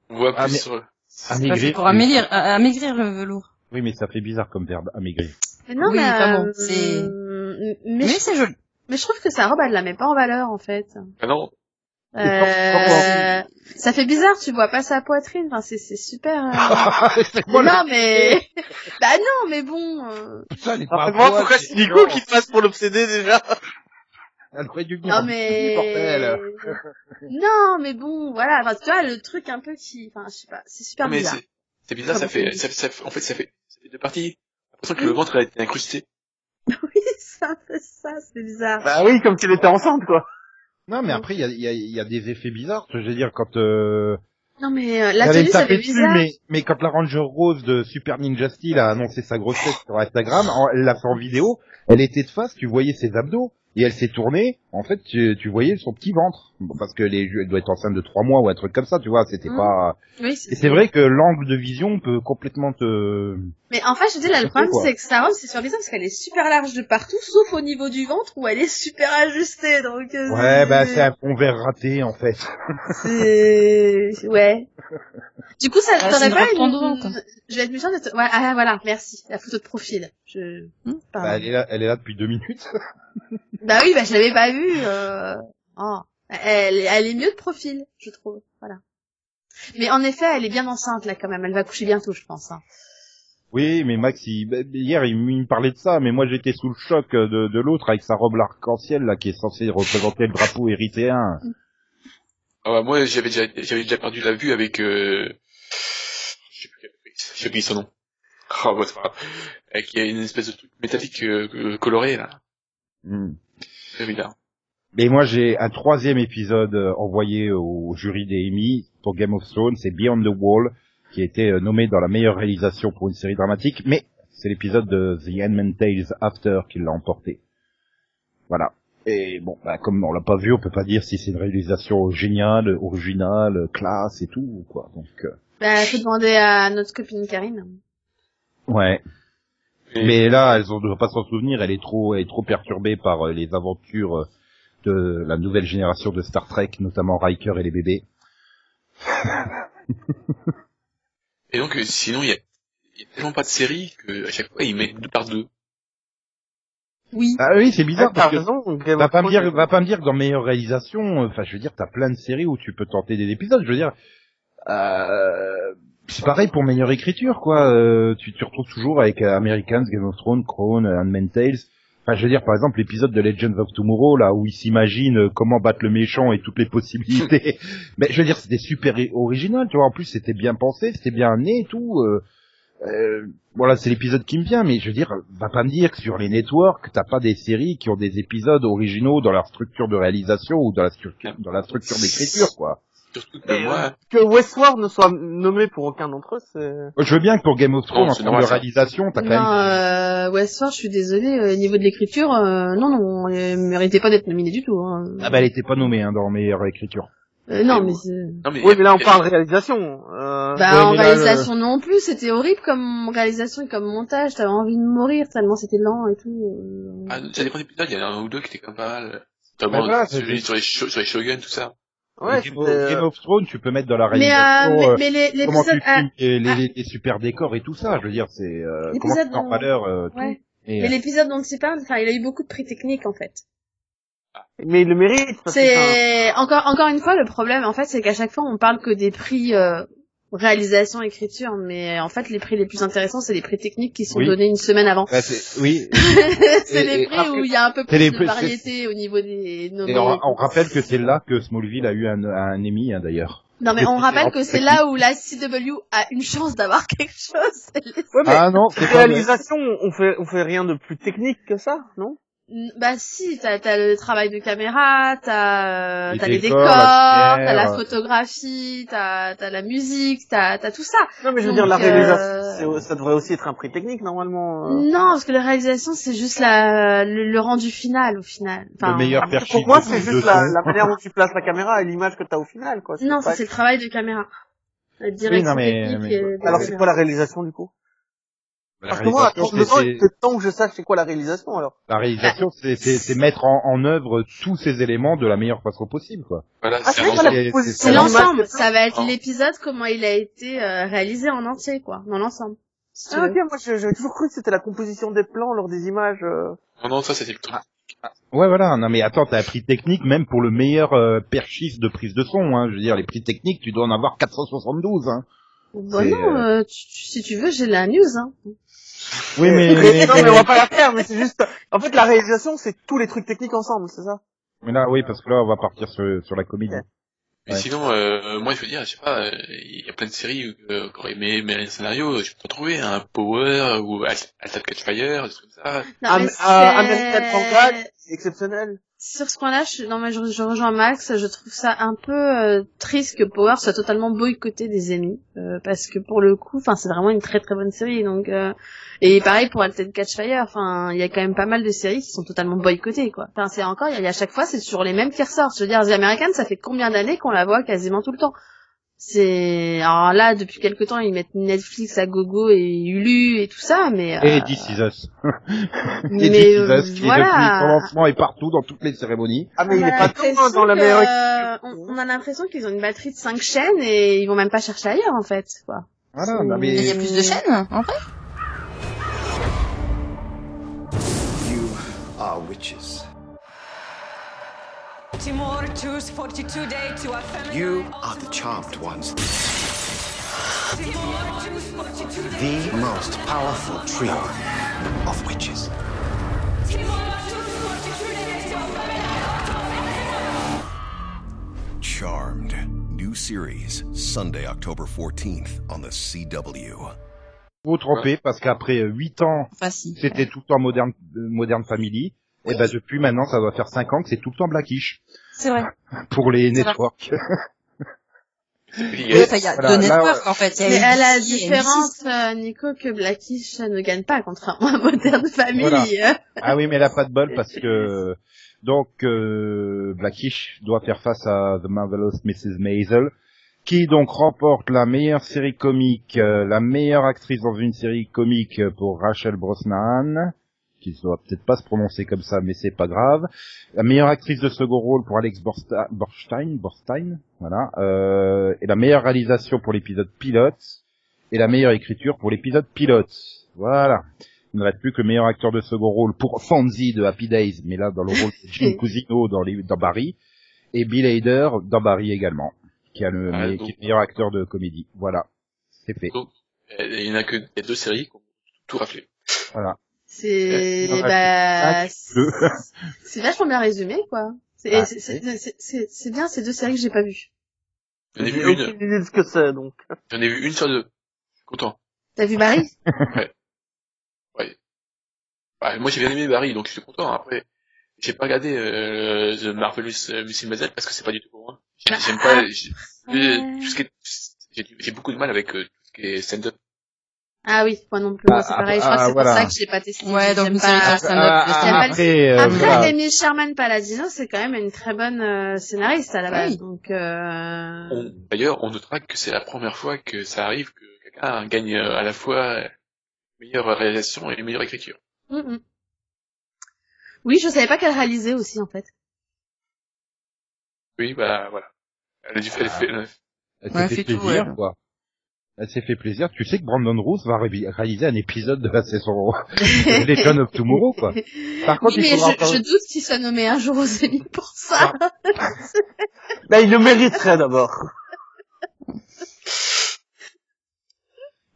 On voit Ah, plus mais- sur... Amaigrir. Pour amaigrir, amaigrir le velours. Oui, mais ça fait bizarre comme verbe, amaigrir. Mais non, Oui, mais, bon, euh, c'est- mais, Mais je, c'est joli. mais je trouve que sa robe, elle la met pas en valeur, en fait. Ah non, Euh, ça fait bizarre, tu vois pas sa poitrine. Enfin, c'est, c'est super. euh, moi, non, mais, bah non, mais bon. euh, Putain, elle est pas pourquoi c'est Nico qui te passe pour l'obsédé, déjà Elle aurait dû venir Non mais non mais bon voilà enfin tu vois le truc un peu qui enfin je sais pas c'est super mais bizarre c'est c'est bizarre, ça Comme fait, ça, ça, en fait, ça fait, fait deux parties. J'ai l'impression que le ventre a été incrusté. oui c'est un peu ça c'est bizarre Bah oui, comme elle était enceinte, quoi. Non, mais après, il y a, il y, a, il y a des effets bizarres. Je veux dire, quand euh, non mais euh, la tenue ça fait dessus, bizarre mais, mais quand la Ranger Rose de Super Ninja Steel a annoncé sa grossesse sur Instagram, en- elle l'a fait en vidéo, elle était de face, tu voyais ses abdos, et elle s'est tournée, en fait, tu, tu voyais son petit ventre. Parce que les, elle doit être enceinte de trois mois ou un truc comme ça, tu vois, c'était Mm. pas... oui Et c'est vrai que l'angle de vision peut complètement te... mais en fait je dis là le problème quoi. c'est que sa robe c'est super bizarre parce qu'elle est super large de partout sauf au niveau du ventre où elle est super ajustée donc euh, Ouais, bah c'est un fond vert raté, en fait. c'est ouais du coup ça Ah, c'est t'aurais pas une pendante. je vais être méchante de ouais, ah, voilà merci la photo de profil je Hmm. Bah, elle, est là, elle est là depuis deux minutes. Bah oui, bah je l'avais pas vue. Euh... oh. Elle, elle est mieux de profil, je trouve. Voilà. Mais en effet, elle est bien enceinte là quand même. Elle va coucher bientôt, je pense. hein. Oui, mais Max, il- bah, hier, il me parlait de ça, mais moi, j'étais sous le choc de, de l'autre avec sa robe arc-en-ciel, là, qui est censée représenter le drapeau érythréen. Ah bah, moi, j'avais déjà, j'avais déjà perdu la vue avec, euh, je sais plus quelle actrice, j'ai oublié son nom. Ah, bah, c'est pas grave. Euh, Qui a une espèce de truc métallique, euh, euh, coloré, là. Hmm. C'est bizarre. Mais moi, j'ai un troisième épisode euh, envoyé au jury des Emmy pour Game of Thrones, c'est Beyond the Wall, qui a été euh, nommé dans la meilleure réalisation pour une série dramatique, mais c'est l'épisode de The Handmaid's Tales After qui l'a emporté. Voilà. Et bon, bah, comme on l'a pas vu, on peut pas dire si c'est une réalisation géniale, originale, classe et tout, ou quoi. Donc, euh, Bah, faut demander à notre copine Karine. ouais. Et- Mais là, elles ne doivent pas s'en souvenir. Elle est trop, elle est trop perturbée par euh, les aventures euh, de la nouvelle génération de Star Trek, notamment Riker et les bébés. Et donc, euh, sinon, il y a, il y a tellement pas de séries que, à chaque fois, ils mettent deux par deux. Oui. Ah oui, c'est bizarre T'as parce que raison, va pas me dire, va pas me dire que dans meilleure réalisation. euh, Enfin, je veux dire, t'as plein de séries où tu peux tenter des épisodes. Je veux dire, euh, c'est pareil pour meilleure écriture, quoi. Euh, tu te retrouves toujours avec Americans, Game of Thrones, Crown, Handmaid's Tales. Enfin, je veux dire, par exemple, l'épisode de Legends of Tomorrow, là, où il s'imagine euh, comment battre le méchant et toutes les possibilités. Mais je veux dire, c'était super original, tu vois. En plus, c'était bien pensé, c'était bien né et tout. Euh, euh, voilà, c'est l'épisode qui me vient, mais je veux dire, va pas me dire que sur les networks, t'as pas des séries qui ont des épisodes originaux dans leur structure de réalisation ou dans la structure, dans la structure d'écriture, quoi. Surtout que moi, Que Westworld ne soit nommé pour aucun d'entre eux, c'est... Je veux bien que pour Game of Thrones, en c'est termes normal, de réalisation, t'as quand même... euh, Westworld, je suis désolée, euh, au niveau de l'écriture, euh, non, non, elle méritait pas d'être nominée du tout. Hein. Ah bah, elle était pas nommée, hein, dans meilleure écriture. Euh, non, mais non mais, Oui, mais là, on parle réalisation. Euh... Bah, Ouais, en là, réalisation non plus, c'était horrible comme réalisation et comme montage, t'avais envie de mourir tellement c'était lent et tout. euh. ah, ça dépend des épisodes, il y en a un ou deux qui étaient quand même pas mal. Bah Notamment, voilà, celui c'est- sur les, sur les Shogun, tout ça. Ouais, Game, of, euh, Game of Thrones, tu peux mettre dans la Mais, réalisation... euh, euh, mais, mais les- comment tu ah, les, les, les- les super décors et tout ça, je veux dire, c'est euh, comment tu en valeur euh, tout. ouais. Et, Mais euh, l'épisode dont tu parles, enfin, il a eu beaucoup de prix techniques en fait. Mais il le mérite. C'est encore encore une fois le problème en fait c'est qu'à chaque fois on parle que des prix euh, réalisation écriture mais en fait les prix les plus intéressants c'est les prix techniques qui sont Oui. donnés une semaine avant. bah, c'est- oui, c'est les prix où il y a un peu plus les de variété au niveau des nommés. et on, on rappelle que c'est là que Smallville a eu un, un Emmy, hein, d'ailleurs. Non mais on rappelle que c'est là où la CW a une chance d'avoir quelque chose. Ouais, mais Ah non, c'est réalisation, on fait, on fait rien de plus technique que ça, non? Bah si, t'as as le travail de caméra, t'as euh, Les t'as les décors, t'as la photographie, t'as as la musique, t'as as tout ça. Non, mais je veux Donc, dire, la euh, réalisation, ça devrait aussi être un prix technique, normalement. euh. Non, parce que la réalisation c'est juste la le, le rendu final au final. Enfin, le meilleur perchis Pour moi, c'est juste la, la manière dont tu places la caméra et l'image que t'as au final, quoi. Non, ça pas- c'est le travail de caméra. La direction non, mais- technique mais- et de Alors, c'est quoi la réalisation, du coup? Parce que moi, le temps, c'est- le temps que je sache c'est quoi la réalisation, alors. la réalisation, c'est- c'est c'est mettre en, en œuvre tous ces éléments de la meilleure façon possible, quoi. Voilà, Ah, c'est l'ensemble, ça va être Oh. l'épisode comment il a été euh, réalisé en entier quoi, dans l'ensemble. si Ah, ok, moi, j'ai j'ai toujours cru que c'était la composition des plans lors des images. euh. Non, non, ça c'était le truc. Ouais, voilà. Non, mais attends, t'as un prix technique même pour le meilleur euh, perchiste de prise de son. Hein. Je veux dire, les prix techniques, tu dois en avoir 472. Hein. Bah non, euh, tu- tu- si tu veux, j'ai la news hein. Oui, mais, non, mais on va pas la faire, mais c'est juste, en fait, la réalisation, c'est tous les trucs techniques ensemble, c'est ça? mais là, oui, parce que là, on va partir sur, sur la comédie. Mais Ouais. sinon, euh, moi, je veux dire, je sais pas, euh, il y a plein de séries euh, qui auraient aimé, aimé un scénario, je peux pas trouver un Power ou Alta Catchfire, des trucs comme ça. Non, Am- mais euh, c'est- American exceptionnel. Sur ce point-là, je, non, mais je, rejoins Max. Je trouve ça un peu euh, triste que Power soit totalement boycotté des Emmy, euh, parce que pour le coup, enfin, c'est vraiment une très très bonne série. Donc, euh, et pareil pour Altered Catchfire. Enfin, il y a quand même pas mal de séries qui sont totalement boycottées, quoi. Enfin, c'est encore, il y a à chaque fois, c'est toujours les mêmes qui ressortent. Je veux dire, The American, ça fait combien d'années qu'on la voit quasiment tout le temps? C'est alors là depuis quelque temps ils mettent Netflix à gogo et Hulu et tout ça mais Et euh, This Is Us. et This Is euh, Us, qui voilà. depuis son lancement est partout dans toutes les cérémonies. Ah, mais On il a est pas loin dans la que, meilleure euh, on, on a l'impression qu'ils ont une batterie de 5 chaînes et ils vont même pas chercher ailleurs en fait quoi. Voilà, non, mais... Il y a plus de chaînes, en vrai? You are witches. Timur choose 42 day to a family. You are the charmed ones. Timur choose 42 The most powerful trio of witches. Timur choose 42 days to a family. Charmed. New series, Sunday, October 14th on the CW. Vous trompez parce qu'après 8 ans, Enfin, si. c'était tout le temps Modern, euh, Modern Family. Et ben depuis maintenant, ça doit faire 5 ans que c'est tout le temps Blackish C'est vrai. pour les networks. Il y Oui, a- enfin, il y a Voilà, deux là, networks, en fait. Il y a Mais à la différence euh, Nico que Blackish ne gagne pas contrairement à Modern Family. Voilà. Ah oui, mais elle a pas de bol parce que donc euh, Blackish doit faire face à The Marvelous Mrs. Maisel, qui donc remporte la meilleure série comique, euh, la meilleure actrice dans une série comique pour Rachel Brosnahan, qui ne doit peut-être pas se prononcer comme ça, mais c'est pas grave. La meilleure actrice de second rôle pour Alex Borsta- Borstein, Borstein, voilà, euh, et la meilleure réalisation pour l'épisode pilote, et la meilleure écriture pour l'épisode pilote. Voilà. Il ne reste plus que le meilleur acteur de second rôle pour Fonzie de Happy Days, mais là dans le rôle de Jim Cusino dans, les, dans Barry, et Bill Hader dans Barry également, qui, a le, Ah, mais- donc- qui est le meilleur acteur de comédie. Voilà, c'est fait. Donc, il y en a que deux séries qui ont tout raflé. Voilà. C'est Ouais, bah Ah, c'est vachement bien résumé quoi. C'est Ah, c'est- c'est- c'est- c'est- c'est bien ces deux séries que j'ai pas vues. J'en ai vu une, aucune idée de ce que c'est, donc. j'en ai vu une sur deux. Je suis content. T'as vu Barry? Bah, moi j'ai bien aimé Barry, donc je suis content. Après, j'ai pas regardé euh, The Marvelous euh, Mrs. Maisel parce que c'est pas du tout pour moi. J'aime pas. j'ai- euh, tout ce qui est- J'ai j'ai beaucoup de mal avec euh, tout ce qui est stand-up. Ah oui, moi non plus. Ah, Moi c'est pareil. Je ah, crois que c'est voilà. pour ça que j'ai pas testé. Ouais, donc J'aime pas. Ah, ah, après, euh, Après, voilà. Amy Sherman Paladino, c'est quand même une très bonne euh, scénariste à la base. Oui. Donc, euh... On- D'ailleurs, on notera que c'est la première fois que ça arrive que quelqu'un gagne euh, à la fois meilleure réalisation et meilleure écriture. mm, oui, je savais pas qu'elle réalisait aussi en fait. Oui, bah voilà. Elle a dû faire elle fait- elle- Elle Ouais, s'est fait fait tout, plaisir, ouais. quoi. Elle s'est fait plaisir. Tu sais que Brandon Roos va ré- réaliser un épisode de la saison Legend of Tomorrow, quoi. Par contre, oui, mais il faudra je, encore- je doute qu'il soit nommé un jour aux Emmy pour ça. Bah, il le mériterait d'abord.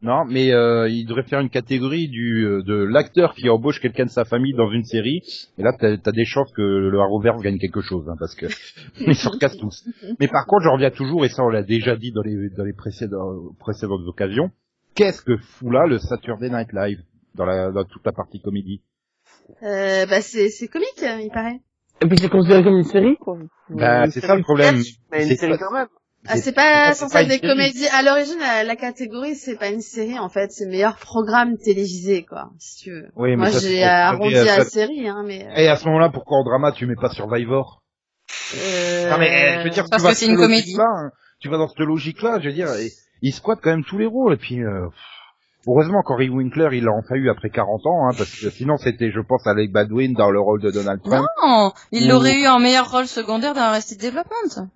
Non, mais euh, il devrait faire une catégorie du euh, de l'acteur qui embauche quelqu'un de sa famille dans une série. Et là, t'as as des chances que le Arrowverse gagne quelque chose, hein, parce que ils se recassent tous. Mais par contre, j'en reviens toujours, et ça on l'a déjà dit dans les dans les précédents- précédentes occasions. Qu'est-ce que fout là le Saturday Night Live dans la dans toute la partie comédie? Euh, bah c'est c'est comique, il paraît. Et puis c'est considéré comme une série, quoi. Bah, c'est ça le problème. Mais une série pas- quand même. Ah, c'est pas censé être des comédies. À l'origine, la, la catégorie, c'est pas une série, en fait. C'est meilleur programme télévisé, quoi, si tu veux. Oui, mais Moi, j'ai arrondi à la série, hein, mais... euh, Et à ce moment-là, pourquoi en drama tu mets pas Survivor euh, Non mais je veux dire, Parce tu vas que c'est dans une comédie. hein. Tu vas dans cette logique-là, je veux dire, et, il squatte quand même tous les rôles. Et puis, euh, heureusement qu'Henry Winkler, il l'a enfin eu après 40 ans, hein, parce que sinon c'était, je pense, Alec Baldwin dans le rôle de Donald Trump, Non, il Ou- l'aurait eu en meilleur rôle secondaire dans Arrested Development.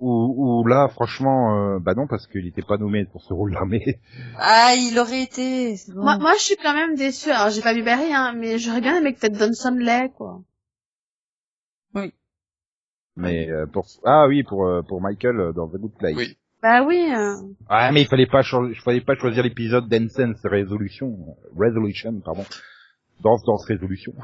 Où là, franchement, euh, bah non, parce qu'il était pas nommé pour ce rôle-là, mais Ah, il aurait été. bon. Moi, moi, je suis quand même déçue. Alors, j'ai pas vu Barry, hein, mais j'aurais bien aimé que peut-être l'ait, quoi. mais euh, pour ah oui, pour euh, pour Michael euh, dans The Good Place. Oui. Bah oui. euh. Ah mais il fallait pas cho- il fallait pas choisir l'épisode d'Ensense Resolution, Resolution, pardon. Danse danse résolution.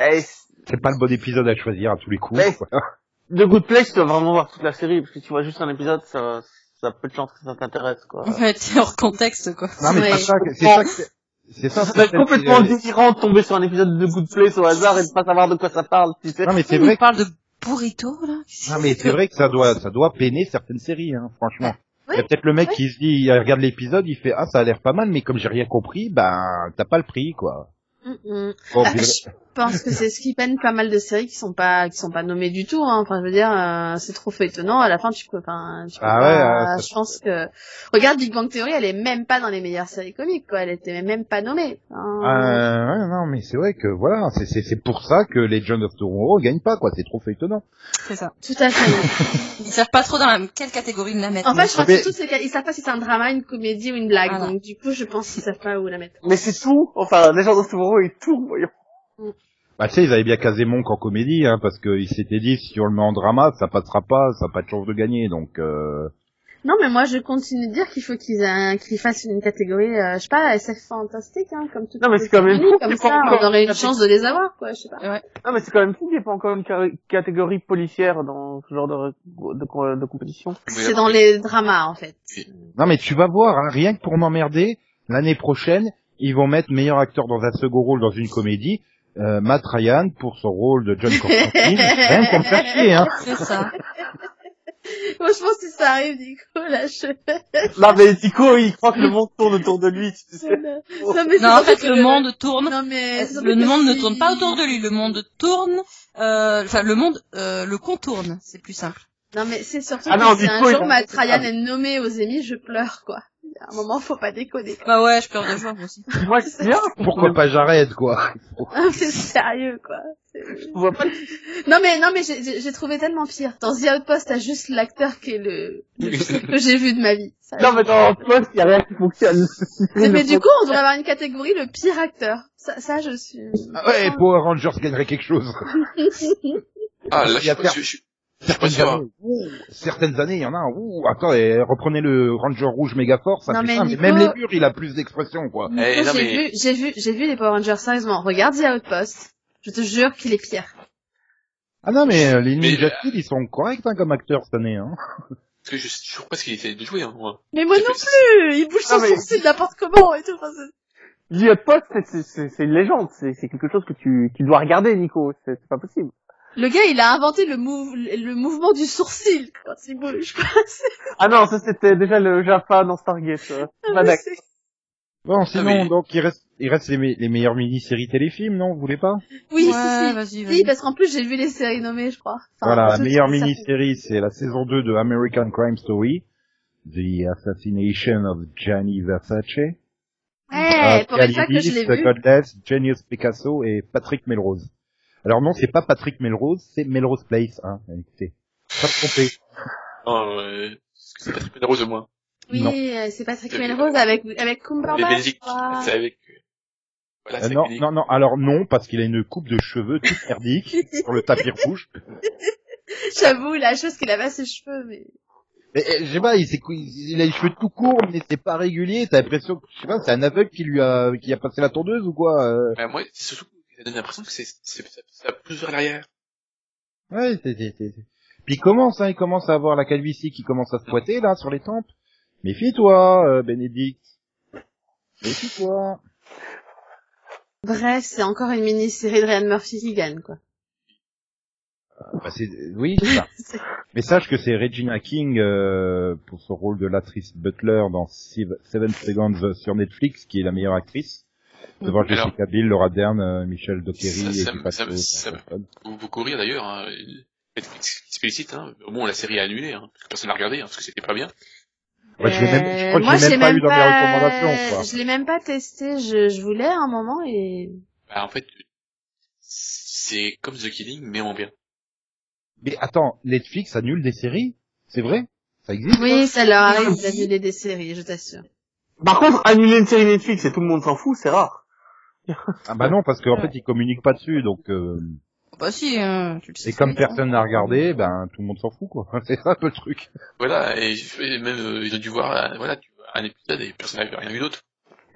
Eh, C'est pas le bon épisode à choisir à tous les coups. Mais- voilà. The Good Place, tu dois vraiment voir toute la série, parce que tu vois juste un épisode, ça, ça peut de chance que ça t'intéresse, quoi. Ouais, t'es hors contexte, quoi. Non mais Ouais. c'est ça, que- c'est ça, que c'est- c'est ça. Ça va être c'est- complètement c'est- délirant de tomber sur un épisode de Good Place au hasard et de pas savoir de quoi ça parle, tu sais. Non mais c'est vrai. nous parle de burrito, là. que- Non mais c'est vrai que ça doit, ça doit peiner certaines séries, hein, franchement. Il y a peut-être le mec oui. qui se dit, il regarde l'épisode, il fait ah ça a l'air pas mal, mais comme j'ai rien compris, ben t'as pas le prix quoi. Mm, mm. Bon, Ah, je pense que c'est ce qui peine pas mal de séries qui sont pas qui sont pas nommées du tout. Hein. Enfin, je veux dire, euh, c'est trop feuilletonnant. À la fin, tu peux, enfin, tu peux Ah pas- ouais, euh, ça- je pense que regarde Big Bang Theory, elle est même pas dans les meilleures séries comiques, quoi. Elle était même pas nommée. Enfin, Euh, ouais, non mais c'est vrai que voilà, c'est c'est c'est pour ça que Legend of Tomorrow gagne pas quoi, c'est trop feuilletonnant. C'est ça. Tout à fait. Ils savent pas trop dans la... quelle catégorie de la mettre. En fait, je crois Mais- que surtout, qu'ils savent pas si c'est un drama, une comédie ou une blague. Voilà. Donc, du coup, je pense qu'ils savent pas où la mettre. Mais c'est tout, enfin, les gens de Tomorrow est tout, voyons. Bah tu sais, ils avaient bien casé Monk en comédie, hein, parce qu'ils s'étaient dit si on le met en drama, ça passera pas, ça a pas de chance de gagner, donc. Euh... Non, mais moi, je continue de dire qu'il faut qu'ils aient- qu'ils fassent une catégorie, euh, je sais pas, SF fantastique, hein, comme tout. Non, mais c'est quand même fou comme ça, on aurait une chance de les avoir, quoi. Je sais pas. Ouais. Non, mais c'est quand même fou qu'il n'y ait pas encore une ca- catégorie policière dans ce genre de, de, de compétition. C'est dans les dramas, en fait. Non mais tu vas voir, hein, rien que pour m'emmerder, l'année prochaine, ils vont mettre meilleur acteur dans un second rôle dans une comédie, euh, Matt Ryan pour son rôle de John Constantine, rien que pour me faire chier, hein. C'est ça. Moi, je pense que si ça arrive, Nico, là, je... Non, mais Tico, il croit que le monde tourne autour de lui, tu sais. non, mais c'est Non, en fait, le monde tourne. Non, mais... Le monde ne tourne pas autour de lui. Le monde tourne. euh, Enfin, le monde euh, le contourne. C'est plus simple. Non, mais c'est surtout Ah que non, si un Nico, jour a- Matt Ryan est nommé aux Emmy, je pleure, quoi. À un moment, faut pas déconner. quoi. Bah ouais, je pleure de joie moi aussi. Moi, c'est bien. Pourquoi pas j'arrête, quoi. Mais sérieux, quoi. C'est- Je vois pas Non, mais, non, mais j'ai- j'ai j'ai trouvé tellement pire. Dans The Outpost, t'as juste l'acteur qui est le, que j'ai vu de ma vie. Ça, Non, mais dans Post, il y a rien qui fonctionne. Mais, mais du coup, on devrait avoir une catégorie le pire acteur. Ça, ça je suis. Ah ouais, Power Rangers gagnerait quelque chose. Ah, là, je, je, je, Certaines sûr. années, ouh, certaines années, il y en a, ouh, attends, et reprenez le Ranger rouge méga fort, ça Non, fait mais Nico- même les murs, il a plus d'expression, quoi. Eh, j'ai mais- vu, j'ai vu, j'ai vu les Power Rangers sérieusement. Regarde The Outpost. Je te jure qu'il est pire. Ah non, mais euh, les Ninja euh, Kids, ils sont corrects hein, comme acteurs cette année. Hein. Parce que je sais toujours pas ce qu'il essaie de jouer, hein, moi. Mais moi non fait- plus Il bouge son mais- sourcil n'importe comment et tout. Enfin, c'est- The Hot Post, c'est- une légende. C'est quelque chose que tu, tu dois regarder, Nico. C'est pas possible. Le gars, il a inventé le, mou- le mouvement du sourcil quand il bouge. Ah non, ça c'était déjà le Jaffa dans Stargate. euh. C'est- Bon, sinon, mais- donc, il reste, il reste les, me- les meilleures mini-séries téléfilms, non Vous voulez pas? Oui, Ouais, si, parce qu'en plus, j'ai vu les séries nommées, je crois. Enfin, Voilà, la meilleure mini-série, c'est la saison 2 de American Crime Story, The Assassination of Gianni Versace. Ouais, Euh, pour ça que je l'ai vu. Genius Picasso et Patrick Melrose. Alors non, c'est pas Patrick Melrose, c'est Melrose Place, hein, écoutez. Pas te tromper. Non, euh, c'est pas très rose au moins. Oui, Non. euh, c'est Patrick Melrose avec, avec Cumberbatch. C'est avec... Voilà, Euh, c'est non, avec non, non, alors non, parce qu'il a une coupe de cheveux toute merdique sur le tapis rouge. J'avoue, la chose qu'il avait à ses cheveux, mais... Et, et, je sais pas, il, il a les cheveux tout courts, mais c'est pas régulier, t'as l'impression que, je sais pas, c'est un aveugle qui lui a, qui a passé la tondeuse ou quoi, euh... Bah, moi, c'est surtout ça donne l'impression que c'est, c'est, ça, ça pousse vers l'arrière. Ouais, c'est, c'est, c'est- c'est- Puis il commence, hein, il commence à avoir la calvitie qui commence à se pointer, là, sur les tempes. Méfie-toi, euh, Bénédicte. Méfie-toi. Bref, c'est encore une mini-série de Ryan Murphy qui gagne, quoi. Bah, c'est, oui, c'est ça. C'est- Mais sache que c'est Regina King, euh, pour son rôle de l'actrice Butler dans Sev- Seven Seconds sur Netflix, qui est la meilleure actrice. Devant Alors- Jessica Biel, Laura Dern, euh, Michel Dockery Ça- et ça- beaucoup rire d'ailleurs, hein. Netflix qui se félicite, hein. Au moins, la série est annulée, hein. Parce que personne n'a regardé, hein, parce que c'était pas bien. Ouais, je l'ai même, je crois que Euh, moi, je l'ai même pas eu dans mes recommandations, quoi. Je l'ai même pas testé, je, je voulais à un moment et... Bah, en fait, c'est comme The Killing, mais en bien. Mais attends, Netflix annule des séries? C'est vrai? Ça existe Oui, ça? leur arrive d'annuler des séries, je t'assure. Par contre, annuler une série Netflix et tout le monde s'en fout, c'est rare. Ah bah non, parce qu'en fait, ils communiquent pas dessus, donc... Euh... Bah si, hein, tu le sais. Et comme personne n'a regardé, ben tout le monde s'en fout, quoi. C'est ça un peu le truc. Voilà, et, et même, euh, ils ont dû voir, euh, voilà, un épisode et personne n'avait rien vu d'autre.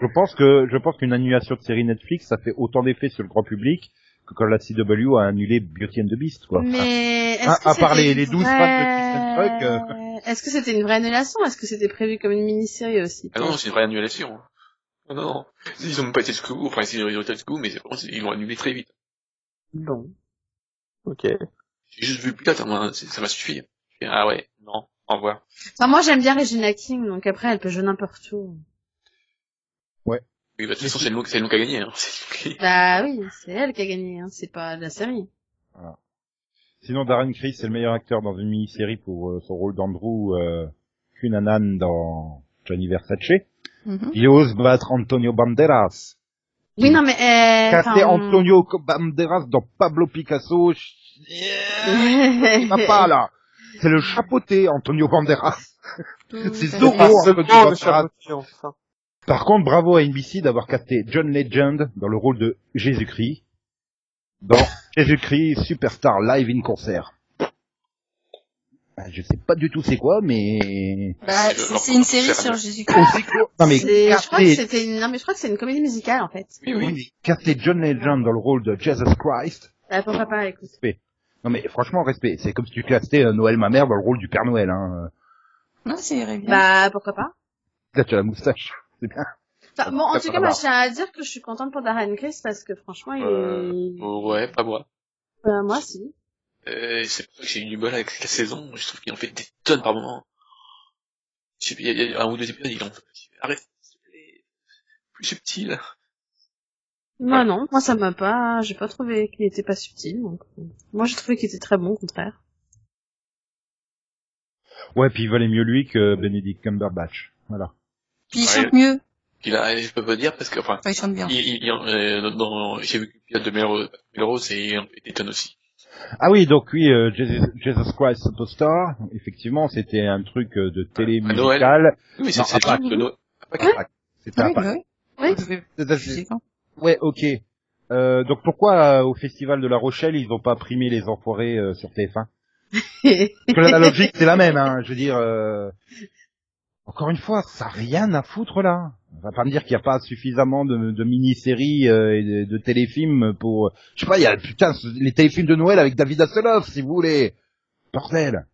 Je pense que je pense qu'une annulation de série Netflix, ça fait autant d'effet sur le grand public que quand la CW a annulé Beauty and the Beast, quoi. Mais est-ce à- que à part les- les 12 fans de Kristen Truck, vraie- Est-ce que c'était une vraie annulation Est-ce que c'était prévu comme une mini-série aussi? Ah non, c'est une vraie annulation. Non, non, non. Ils ont même pas été jusqu'au bout, enfin, ils ont été jusqu'au bout, mais ils l'ont annulé très vite. Bon. Ok. J'ai juste vu c'est- ça m'a suffi. Ah ouais, non, au revoir. Enfin, moi j'aime bien Regina King, donc après elle peut jouer n'importe où. Ouais. Oui, bah, de toute façon, c'est le nom, qui a gagné, hein. Bah oui, c'est elle qui a gagné, hein, c'est pas la série. Sinon, Darren Criss c'est le meilleur acteur dans une mini-série pour euh, son rôle d'Andrew euh, Cunanan dans Johnny Versace. Mhm. Il ose battre Antonio Banderas. Oui, non mais... Euh, Casser enfin, Antonio Banderas dans Pablo Picasso. Il va pas, là. C'est le chapeauté, Antonio Banderas. C'est. Zorro, Antonio Banderas. Par contre, bravo à NBC d'avoir casté John Legend dans le rôle de Jésus-Christ dans Jésus-Christ Superstar Live in Concert. Ah, Je sais pas du tout c'est quoi, mais... Bah, c'est une série sur Jésus-Christ. Non mais je crois que casté, c'était une... Non mais je crois que c'est une comédie musicale en fait. Oui, oui. casté John Legend dans le rôle de Jesus Christ, Bah pourquoi pas, écoute. respect. Non mais franchement, respect. C'est comme si tu castais euh, Noël ma mère dans le rôle du Père Noël. Hein. Non, c'est bien. Bah pourquoi pas. Là, tu as la moustache. C'est bien. Enfin, bon, en tout cas, moi, je tiens à dire que je suis contente pour Darren Criss parce que franchement, il Euh, est... ouais, pas moi. Bah, moi, si. Euh, c'est pour ça que j'ai eu du mal avec la saison. Je trouve qu'il en fait des tonnes par moment. Je sais Il y, a- un ou deux épisodes, il en fait. Arrête, s'il te plaît. Plus subtil. Moi, non. Moi, ça m'a pas... J'ai pas trouvé qu'il était pas subtil, donc... euh, Moi, j'ai trouvé qu'il était très bon, au contraire. Ouais, puis il valait mieux lui que Benedict Cumberbatch. Voilà. Puis il Ouais. chante mieux. Il a, je peux pas dire parce que, enfin, chante bien. il, il, il- euh, dans, j'ai vu pilote de Melrose, et tonnes aussi. Ah oui, donc oui, euh, Jesus, Jesus Christ Superstar, effectivement, c'était un truc euh, de télé musicale. Oui, mais Non, c'est, c'est à le de Noël. C'était Pâques. bah oui. Oui. Ouais, ok. Euh, donc pourquoi euh, au festival de La Rochelle ils ont pas primé les enfoirés euh, sur TF1 Parce que la logique c'est la même, hein. Je veux dire, euh, encore une fois, ça a rien à foutre là. On va pas me dire qu'il n'y a pas suffisamment de, mini-séries euh, et de, téléfilms pour. Je sais pas, il y a putain les téléfilms de Noël avec David Hasselhoff, si vous voulez. Bordel.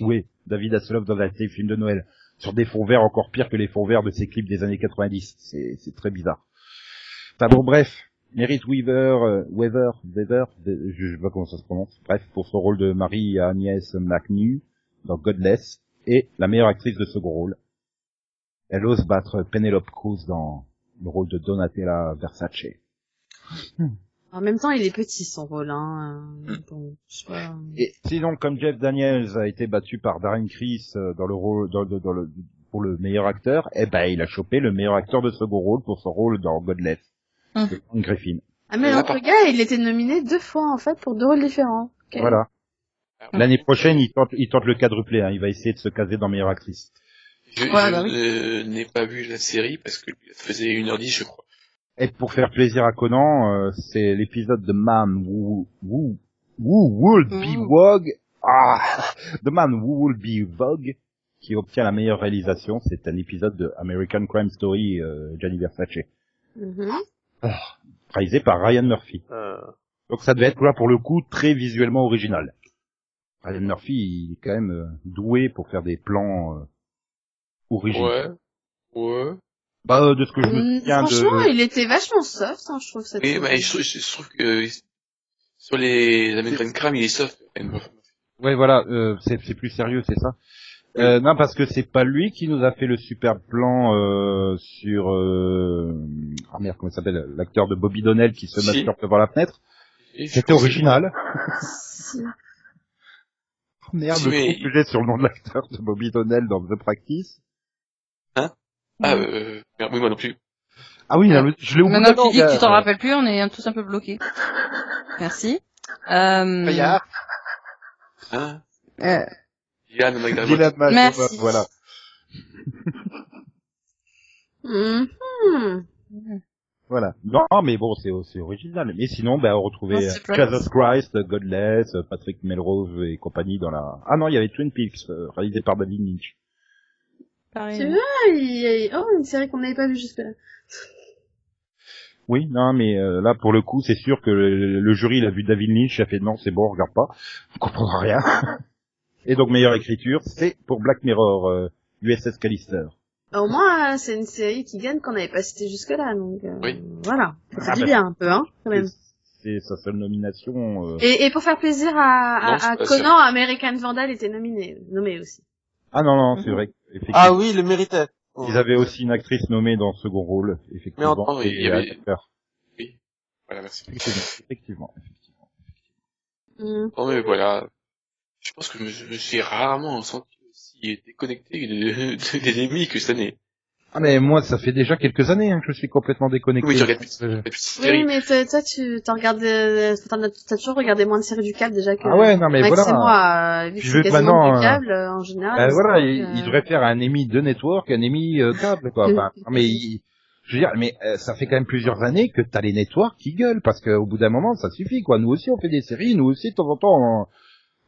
Oui, David Hasselhoff dans un téléfilm de Noël sur des fonds verts encore pire que les fonds verts de ses clips des années 90. C'est très bizarre. Enfin bon, bref. Merit Weaver, euh, Weaver, Weaver, je, je sais pas comment ça se prononce. Bref, pour son rôle de Marie Agnès McNew dans Godless et la meilleure actrice de second rôle. Elle ose battre Penelope Cruz dans le rôle de Donatella Versace. En même temps, il est petit son rôle, hein. euh, Bon, je sais pas. Et sinon, comme Jeff Daniels a été battu par Darren Criss euh, dans le rôle, dans, dans- dans le, pour le meilleur acteur, eh ben, il a chopé le meilleur acteur de second rôle pour son rôle dans Godless. Hum. de Griffin. Ah mais l'autre gars, il était nominé deux fois en fait pour deux rôles différents. Voilà. L'année prochaine, il tente, il tente le quadruplé, hein. Il va essayer de se caser dans meilleure actrice. Je, Ouais, je bah oui. euh, n'ai pas vu la série parce que ça faisait 1h10 je crois. Et pour faire plaisir à Conan, euh, c'est l'épisode de Man Who, Who, Who Would Be. Vogue, ah, The Man Who Would Be Vogue, qui obtient la meilleure réalisation. C'est un épisode de American Crime Story, euh, Gianni Versace, Mhm. réalisé par Ryan Murphy. Euh, Donc ça devait être là pour le coup très visuellement original. Ryan Murphy, il est quand même euh, doué pour faire des plans originaux. Ouais. Ouais. Bah euh, de ce que je me Hum, souviens Franchement, de. il était vachement soft, hein, je trouve cette Oui, mais je, trouve- je, je trouve que euh, sur les American Crime, il est soft. Ouais, voilà, euh, c'est c'est plus sérieux, c'est ça. Euh, non, parce que c'est pas lui qui nous a fait le super plan euh, sur euh... ah merde, comment il s'appelle, l'acteur de Bobby Donnell qui se Si. masturbe devant la fenêtre. C'était original. Si. Oh, merde, Si, le mais- que j'ai sur le nom de l'acteur de Bobby Donnell dans The Practice. Ah, euh, merde, oui, moi non plus. Ah oui, le- je l'ai oublié. Maintenant que tu dis que tu t'en rappelles plus, on est tous un peu bloqués. Merci. Euh, Fayard. Hein euh, Yann McDermott. Dylan Major, Merci. voilà. Mhm. Voilà. Non, mais bon, c'est c'est original. Mais sinon, ben, on retrouvait Non, euh, c'est pas- Jesus Christ, Godless, euh, Patrick Melrose et compagnie dans la... Ah non, il y avait Twin Peaks, euh, réalisé par David Lynch. Pareil. Il y a... Oh, une série qu'on n'avait pas vue jusque-là. Oui, non, mais euh, là, pour le coup, c'est sûr que le, le jury, il a vu David Lynch, il a fait non, c'est bon, on regarde pas, on comprendra rien. et donc, meilleure écriture, c'est pour Black Mirror, euh, USS Callister. Au moins, euh, c'est une série qui gagne qu'on n'avait pas cité jusque-là, donc euh, Oui. voilà. Ça fait Ah bah, bien un peu, hein, quand même. C'est sa seule nomination. euh. Et, et pour faire plaisir à, à, Conan, American Vandal était nominé, nommé aussi. Ah non, non, c'est Mhm. vrai. Effectivement. Ah oui, il le méritait. Ils avaient aussi une actrice nommée dans le second rôle, effectivement. Mais en- et il y avait- un acteur. Voilà, merci. Effectivement, effectivement. Mhm. Bon, mais voilà. Je pense que je me, suis rarement senti aussi déconnecté de, de- des ennemis que cette année. Ah mais moi, ça fait déjà quelques années hein, que je suis complètement déconnecté. Oui, tu regardes plus, regardes Oui, mais toi, tu t'as regardé, euh, t'en as, t'as toujours regardé moins de séries du câble déjà que Ah ouais, non mais Max voilà. et moi, euh, vu que Puis c'est vu que quasiment maintenant, du euh, câble euh, en général. Ben voilà, il, euh, il devrait faire un émis de network, un émis euh, câble, quoi. Enfin, non, mais il- je veux dire, mais euh, ça fait quand même plusieurs années que t'as les networks qui gueulent, parce qu'au bout d'un moment, ça suffit, quoi. Nous aussi, on fait des séries, nous aussi, de temps en temps. on-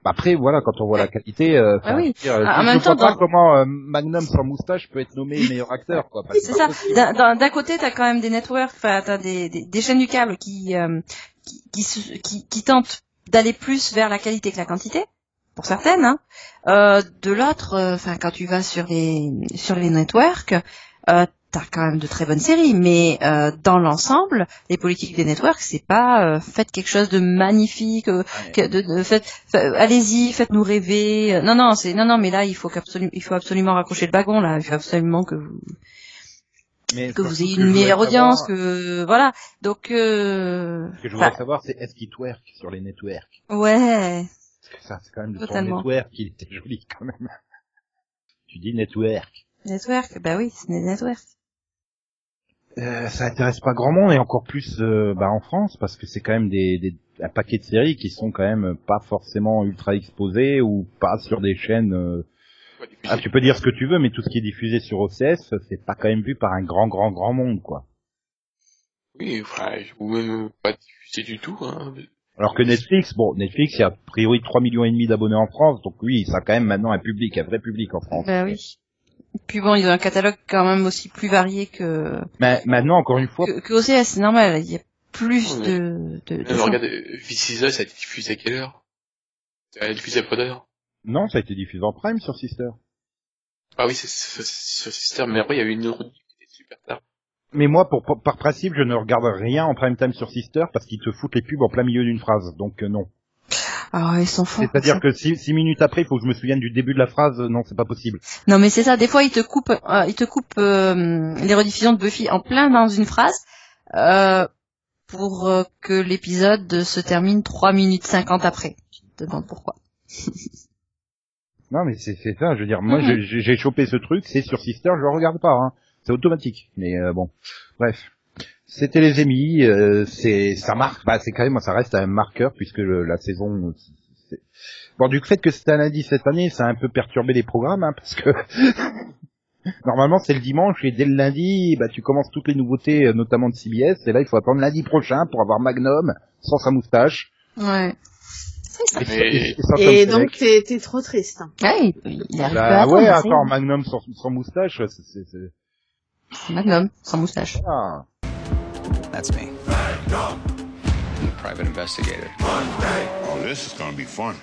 Après, voilà, quand on voit la qualité, euh, Ah oui. dire, Ah, en je même vois temps, pas comment euh, Magnum sans moustache peut être nommé meilleur acteur, quoi. C'est ça. D'un- côté, t'as quand même des networks, enfin, t'as des, des, des chaînes du câble qui, euh, qui, qui, qui, qui tentent d'aller plus vers la qualité que la quantité, pour certaines. Hein. Euh, de l'autre, euh, enfin, quand tu vas sur les sur les networks, euh, t'as quand même de très bonnes séries, mais euh, dans l'ensemble, les politiques des networks, c'est pas euh, faites quelque chose de magnifique, euh, que- de, de- faites, fa- allez-y, faites-nous rêver. Euh, Non, non, c'est non, non, mais là, il faut qu'absolument, il faut absolument raccrocher le wagon là. Il faut absolument que vous Mais que vous ayez une meilleure audience, savoir- que voilà. Donc euh... Ce que je voudrais savoir, c'est est-ce qu'il twerk sur les networks? Ouais, Parce que ça, c'est quand même Totalement. network, il était joli quand même. Tu dis network. network, bah oui, c'est des networks. Euh, ça intéresse pas grand monde et encore plus euh, bah, en France parce que c'est quand même des, des un paquet de séries qui sont quand même pas forcément ultra exposées ou pas sur des chaînes. euh, Ah, tu peux dire ce que tu veux, mais tout ce qui est diffusé sur OCS, c'est pas quand même vu par un grand, grand, grand monde, quoi. Oui, enfin, ou même pas diffusé du tout. Hein. Alors que Netflix, bon, Netflix, il y a a priori 3 millions et demi d'abonnés en France, donc oui, ça a quand même maintenant un public, un vrai public en France. Bah oui. Puis bon, ils ont un catalogue quand même aussi plus varié que Mais maintenant, encore une fois, que, que OCS, c'est normal. Il y a plus Ouais, de de, regarde, euh, This Is Us a été diffusé à quelle heure? Ça a été diffusé après d'heure. non, ça a été diffusé en prime sur Sister. Ah oui, c'est sur Sister, mais après il y a eu une autre qui était super tard. Mais moi, pour, pour- par principe, je ne regarde rien en prime time sur Sister parce qu'ils te foutent les pubs en plein milieu d'une phrase, donc euh, non. Ah, ils sont forts. C'est-à-dire que six, six minutes après, il faut que je me souvienne du début de la phrase, euh, non, c'est pas possible. Non, mais c'est ça. Des fois, ils te coupent, euh, ils te coupent euh, les rediffusions de Buffy en plein dans une phrase euh, pour euh, que l'épisode se termine 3 minutes 50 après. Tu te demandes pourquoi. Non, mais c'est ça, je veux dire, moi, j'ai- j'ai j'ai chopé ce truc, c'est sur Sister, je le regarde pas, hein. C'est automatique, mais euh, bon, bref. C'était les émis, euh, c'est ça marque, bah c'est quand même, ça reste un marqueur puisque le- la saison. c'est- Bon, du fait que c'était un lundi cette année, ça a un peu perturbé les programmes, hein, parce que normalement c'est le dimanche et dès le lundi, bah tu commences toutes les nouveautés, euh, notamment de CBS, et là il faut attendre lundi prochain pour avoir Magnum sans sa moustache. Ouais. Et, et- donc, t'es t'es trop triste. Ah, il, pas à Bah ouais, c'est- attends, Magnum sans, sans moustache, c'est- c'est... c'est- Magnum, sans moustache. Ah. That's me. I'm a private investigator. Oh, this is gonna be fun.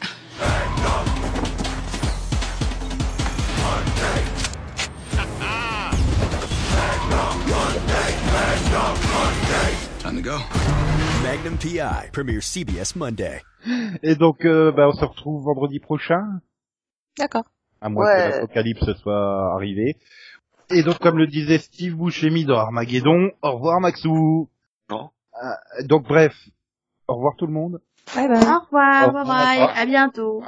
Time to go. Magnum PI premieres CBS Monday. Et donc, euh, bah, on se retrouve vendredi prochain, D'accord. à moins Ouais. que l'apocalypse soit arrivé. Et donc, comme le disait Steve Buscemi dans Armageddon, au revoir Maxou. Euh, donc bref, au revoir tout le monde. Bye bye. Au revoir, Au bye revoir. bye, à bientôt.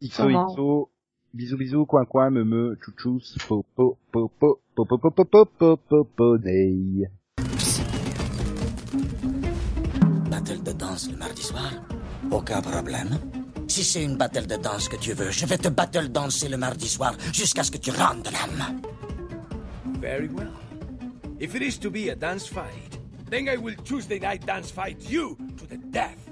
Ixo Au revoir. Ixo, bisous bisous, coin coin, me me, chouchous, po po po po po po po po po po po po day. Battle de danse le mardi soir? Aucun problème. Si c'est une battle de danse que tu veux, je vais te battle danser le mardi soir jusqu'à ce que tu rentres de l'âme. Very well. If it is to be a dance fight, then I will Tuesday night dance fight you to the death.